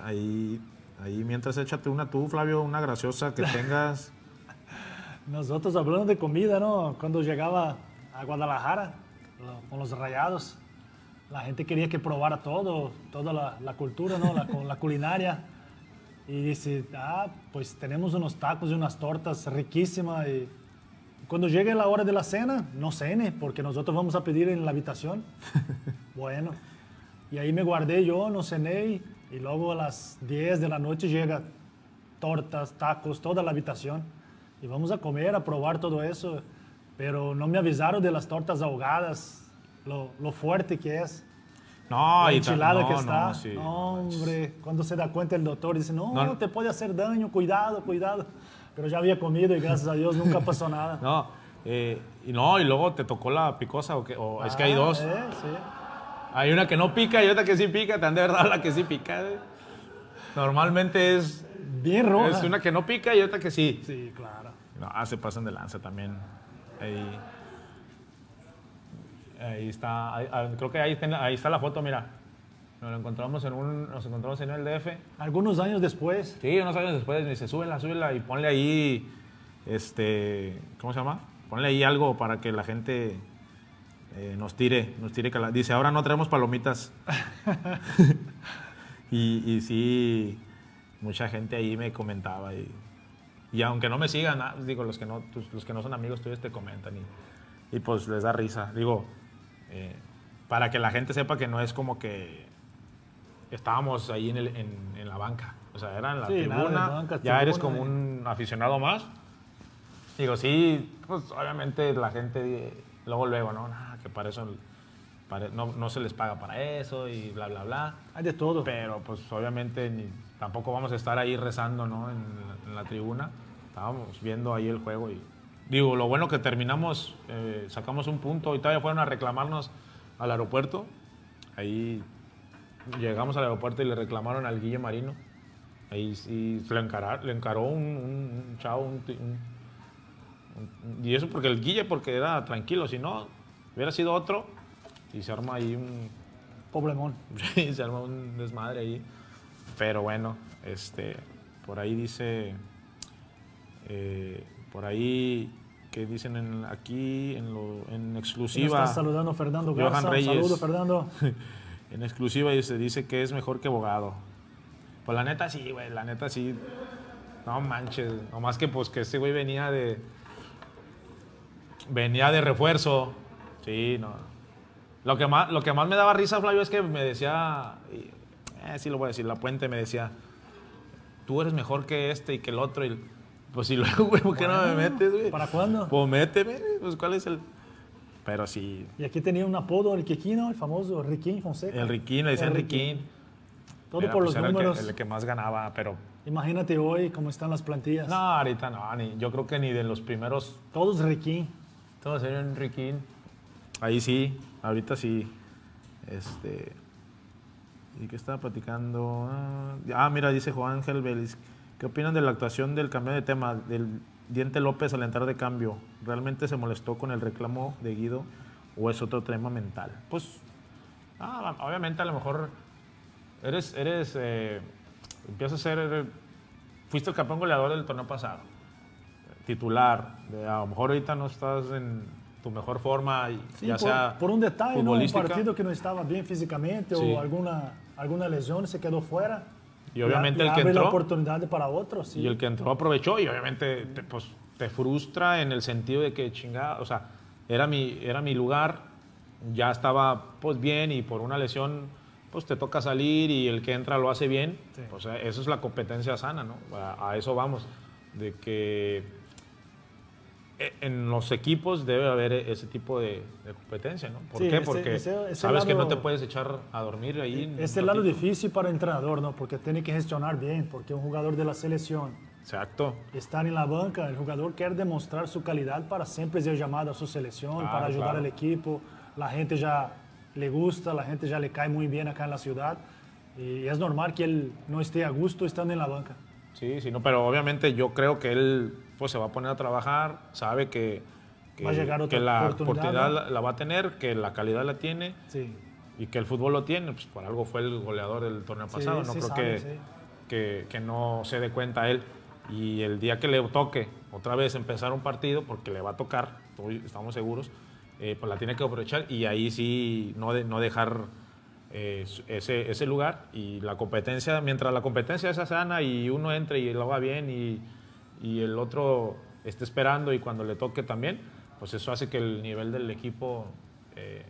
Ahí, ahí mientras échate una tú, Flavio, una graciosa que tengas. Nosotros hablando de comida, ¿no? Cuando llegaba a Guadalajara lo- con los rayados, la gente quería que probara todo, toda la, la cultura, ¿no? La, con la culinaria. Y dice, ah, pues tenemos unos tacos y unas tortas riquísimas. Y cuando llegue la hora de la cena, no cene, porque nosotros vamos a pedir en la habitación. bueno, y ahí me guardé yo, no cené. Y luego a las 10 de la noche llega tortas, tacos, toda la habitación. Y vamos a comer, a probar todo eso. Pero no me avisaron de las tortas ahogadas, lo, lo fuerte que es. No, la y enchilada no, que está. no, sí, No, hombre, cuando se da cuenta el doctor, dice, no, No, te puede hacer daño, cuidado, cuidado. Pero ya había comido y gracias a Dios nunca pasó nada. No, eh, y no, y luego te tocó la picosa o, qué? o es que hay Ah, dos. eh, sí. Hay una que no pica y otra que sí pica, te han de verdad la que sí pica. Normalmente es, Bien roja. es una que no pica y otra que sí. Sí, claro. No, ah, se pasan de lanza también. Ahí, ahí está, ahí- ah, creo que ahí está, ahí está la foto, mira. Nos lo encontramos en un, nos encontramos en el DF. Algunos años después, Sí, unos años después me dice, súbela, súbela y ponle ahí, este, ¿cómo se llama? Ponle ahí algo para que la gente eh, nos tire, nos tire. cala- Dice, ahora no traemos palomitas. y, y sí, mucha gente ahí me comentaba y, y aunque no me sigan, ah, digo, los que no, los que no son amigos tuyos te comentan y, y pues les da risa. Digo, eh, para que la gente sepa que no es como que estábamos ahí en, el- en- en la banca. O sea, era en la Sí, nada de tribuna. banca, ya eres como eh. un aficionado más. Digo, sí, pues obviamente la gente eh, luego, luego, ¿no? Que para eso para- no, no se les paga para eso y bla, bla, bla. hay de todo. Pero pues obviamente ni- tampoco vamos a estar ahí rezando, ¿no? En, la- en la tribuna. Estábamos viendo ahí el juego y digo, lo bueno que terminamos, eh, sacamos un punto y todavía fueron a reclamarnos al aeropuerto. Ahí llegamos al aeropuerto y le reclamaron al Guille Marino. Ahí sí le, le encaró un, un, un chavo, un- un- y eso porque el Guille, porque era tranquilo, si no, hubiera sido otro y se arma ahí un, Poblemón. Se armó un desmadre ahí. Pero bueno, este, por ahí dice, eh, por ahí, que dicen en- aquí en, lo- en Nos exclusiva, está saludando Fernando Johan Garza. Reyes. Saludos, Fernando. en exclusiva dice, dice que es mejor que abogado. Pues la neta sí, güey, la neta sí. No manches, nomás que pues que ese güey venía de, venía de refuerzo. Sí, no. Lo que más, lo que más me daba risa, Flavio, es que me decía, eh, sí lo voy a decir, la puente me decía, tú eres mejor que este y que el otro. Y, pues si luego, güey, ¿por qué no me metes, güey? ¿Para cuándo? Pues méteme, pues cuál es el... Pero sí, Y aquí tenía un apodo, el Quequino, el famoso Riquín Fonseca. el Riquín, le decían El Riquín. Todo por pues, los era el que- números. El que, más ganaba, pero... Imagínate hoy cómo están las plantillas. No, ahorita no, ni, yo creo que ni de los primeros... Todos Riquín. Todos eran Riquín. Ahí sí, ahorita sí. Este... ¿Y qué estaba platicando? Ah, Ah, mira, dice Juan Ángel Vélez. ¿Qué opinan de la actuación del cambio de tema, del Diente López al entrar de cambio? ¿Realmente se molestó con el reclamo de Guido o es otro tema mental? Pues, ah, obviamente a lo mejor eres, eres, eh, empiezas a ser, fuiste el campeón goleador del torneo pasado, titular, a lo mejor ahorita no estás en tu mejor forma, y Sí, ya por, sea por un detalle, ¿no? un partido que no estaba bien físicamente Sí. o alguna, alguna lesión se quedó fuera. Y obviamente el que abre la entró- oportunidad para otros. Sí. Y el que entró aprovechó y obviamente te, pues, te frustra en el sentido de que chingada, o sea, era mi, era mi lugar, ya estaba pues bien y por una lesión pues te toca salir y el que entra lo hace bien, pues eso es la competencia sana, ¿no? A, a eso vamos, de que en los equipos debe haber ese tipo de, de competencia, ¿no? ¿Por Sí, qué? ese- Porque ese- ese sabes que no lado- te puedes echar a dormir ahí. en Es un el lado difícil para el entrenador, ¿no? Porque tiene que gestionar bien, porque un jugador de la selección Exacto. estar en la banca, el jugador quiere demostrar su calidad para siempre ser llamado a su selección, Claro, para ayudar claro. al equipo. La gente ya le gusta, la gente ya le cae muy bien acá en la ciudad. Y es normal que él no esté a gusto estando en la banca. Sí, sí, no, pero obviamente yo creo que él pues se va a poner a trabajar, sabe que, que, Va a llegar otra que la oportunidad, oportunidad ¿no? la, la va a tener, que la calidad la tiene Sí. y que el fútbol lo tiene, pues por algo fue el goleador del torneo Sí, pasado, no sí creo sabe, que, que, que no se dé cuenta él. Y el día que le toque otra vez empezar un partido, porque le va a tocar, estamos seguros, eh, pues la tiene que aprovechar y ahí sí no, de- no dejar eh, ese, ese lugar y la competencia, mientras la competencia es sana y uno entre y lo va bien y, y el otro esté esperando y cuando le toque también, pues eso hace que el nivel del equipo eh,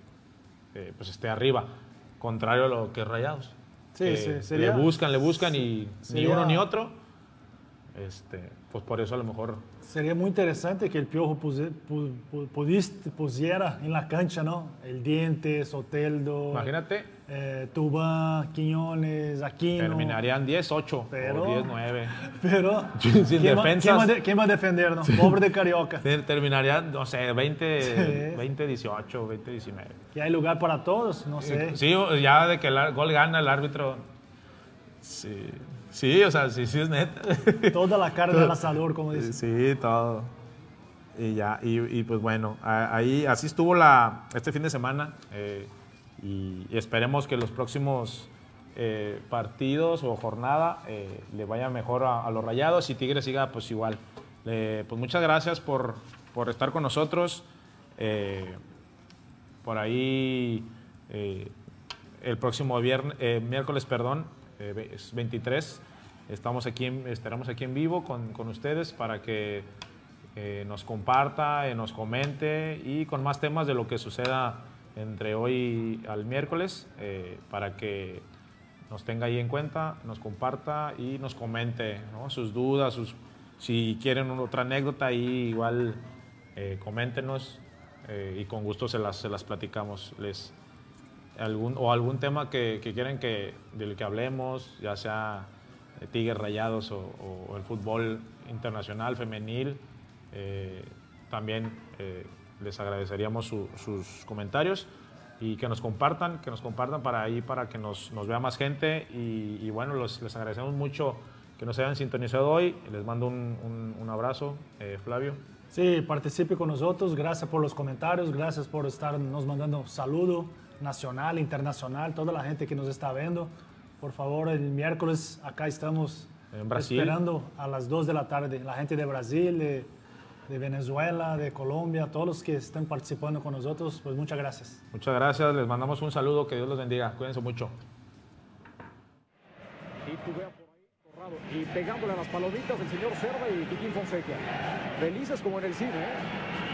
eh, pues esté arriba, contrario a lo que es Rayados. Sí, que sí, sería- le buscan, le buscan y ni uno ni otro. Este, pues por eso a lo mejor Sería muy interesante que el Piojo puse- pu- pu- pudiste- pusiera en la cancha, ¿no? El Diente, Soteldo, Imagínate, eh, Tubán, Quiñones, Aquino. terminarían 10-8 Pero- o 10-9. Pero, Sin ¿quién, va, defensas. quién va a de- quién va a defendernos? Pobre de Carioca. Ter- Terminarían, no sé, 20, Sí. 20-18, 20-19. Que hay lugar para todos, no sé. Sí, ya de que el gol gana el árbitro. Sí, sí, o sea, sí, sí es neta. Toda la carne del asador, como dice. Sí, todo. Y ya, y, y pues bueno, ahí así estuvo la, este fin de semana. eh, y, y esperemos que los próximos eh, partidos o jornada eh, le vaya mejor a, a los rayados y Tigres siga pues igual. Pues muchas gracias por, por estar con nosotros. por ahí el próximo viernes, eh, miércoles, perdón, eh, ve- es 23. Estamos aquí, estaremos aquí en vivo con, con ustedes para que eh, nos comparta, eh, nos comente y con más temas de lo que suceda entre hoy al miércoles eh, para que nos tenga ahí en cuenta, nos comparta y nos comente sus dudas, sus, si quieren otra anécdota, ahí igual eh, coméntenos eh, y con gusto se las, se las platicamos. Les, algún, o algún tema que, que quieren que, del que hablemos, ya sea eh, Tigres Rayados o, o el fútbol internacional, femenil, eh, también eh, les agradeceríamos su- sus comentarios y que nos compartan, que nos compartan para ahí, para que nos, nos vea más gente y, y bueno, los- les agradecemos mucho que nos hayan sintonizado hoy. Les mando un, un- un abrazo, eh, Flavio. Sí, participe con nosotros. Gracias por los comentarios, gracias por estar nos mandando saludo nacional, internacional, toda la gente que nos está viendo. Por favor, el miércoles acá estamos En Brasil. esperando a las 2 de la tarde. La gente de Brasil, de, de Venezuela, de Colombia, todos los que están participando con nosotros, pues muchas gracias. Muchas gracias, les mandamos un saludo, que Dios los bendiga. Cuídense mucho. Y pegándole a las palomitas el señor Cerda y Tiquín Fonseca. Felices como en el cine. ¿eh?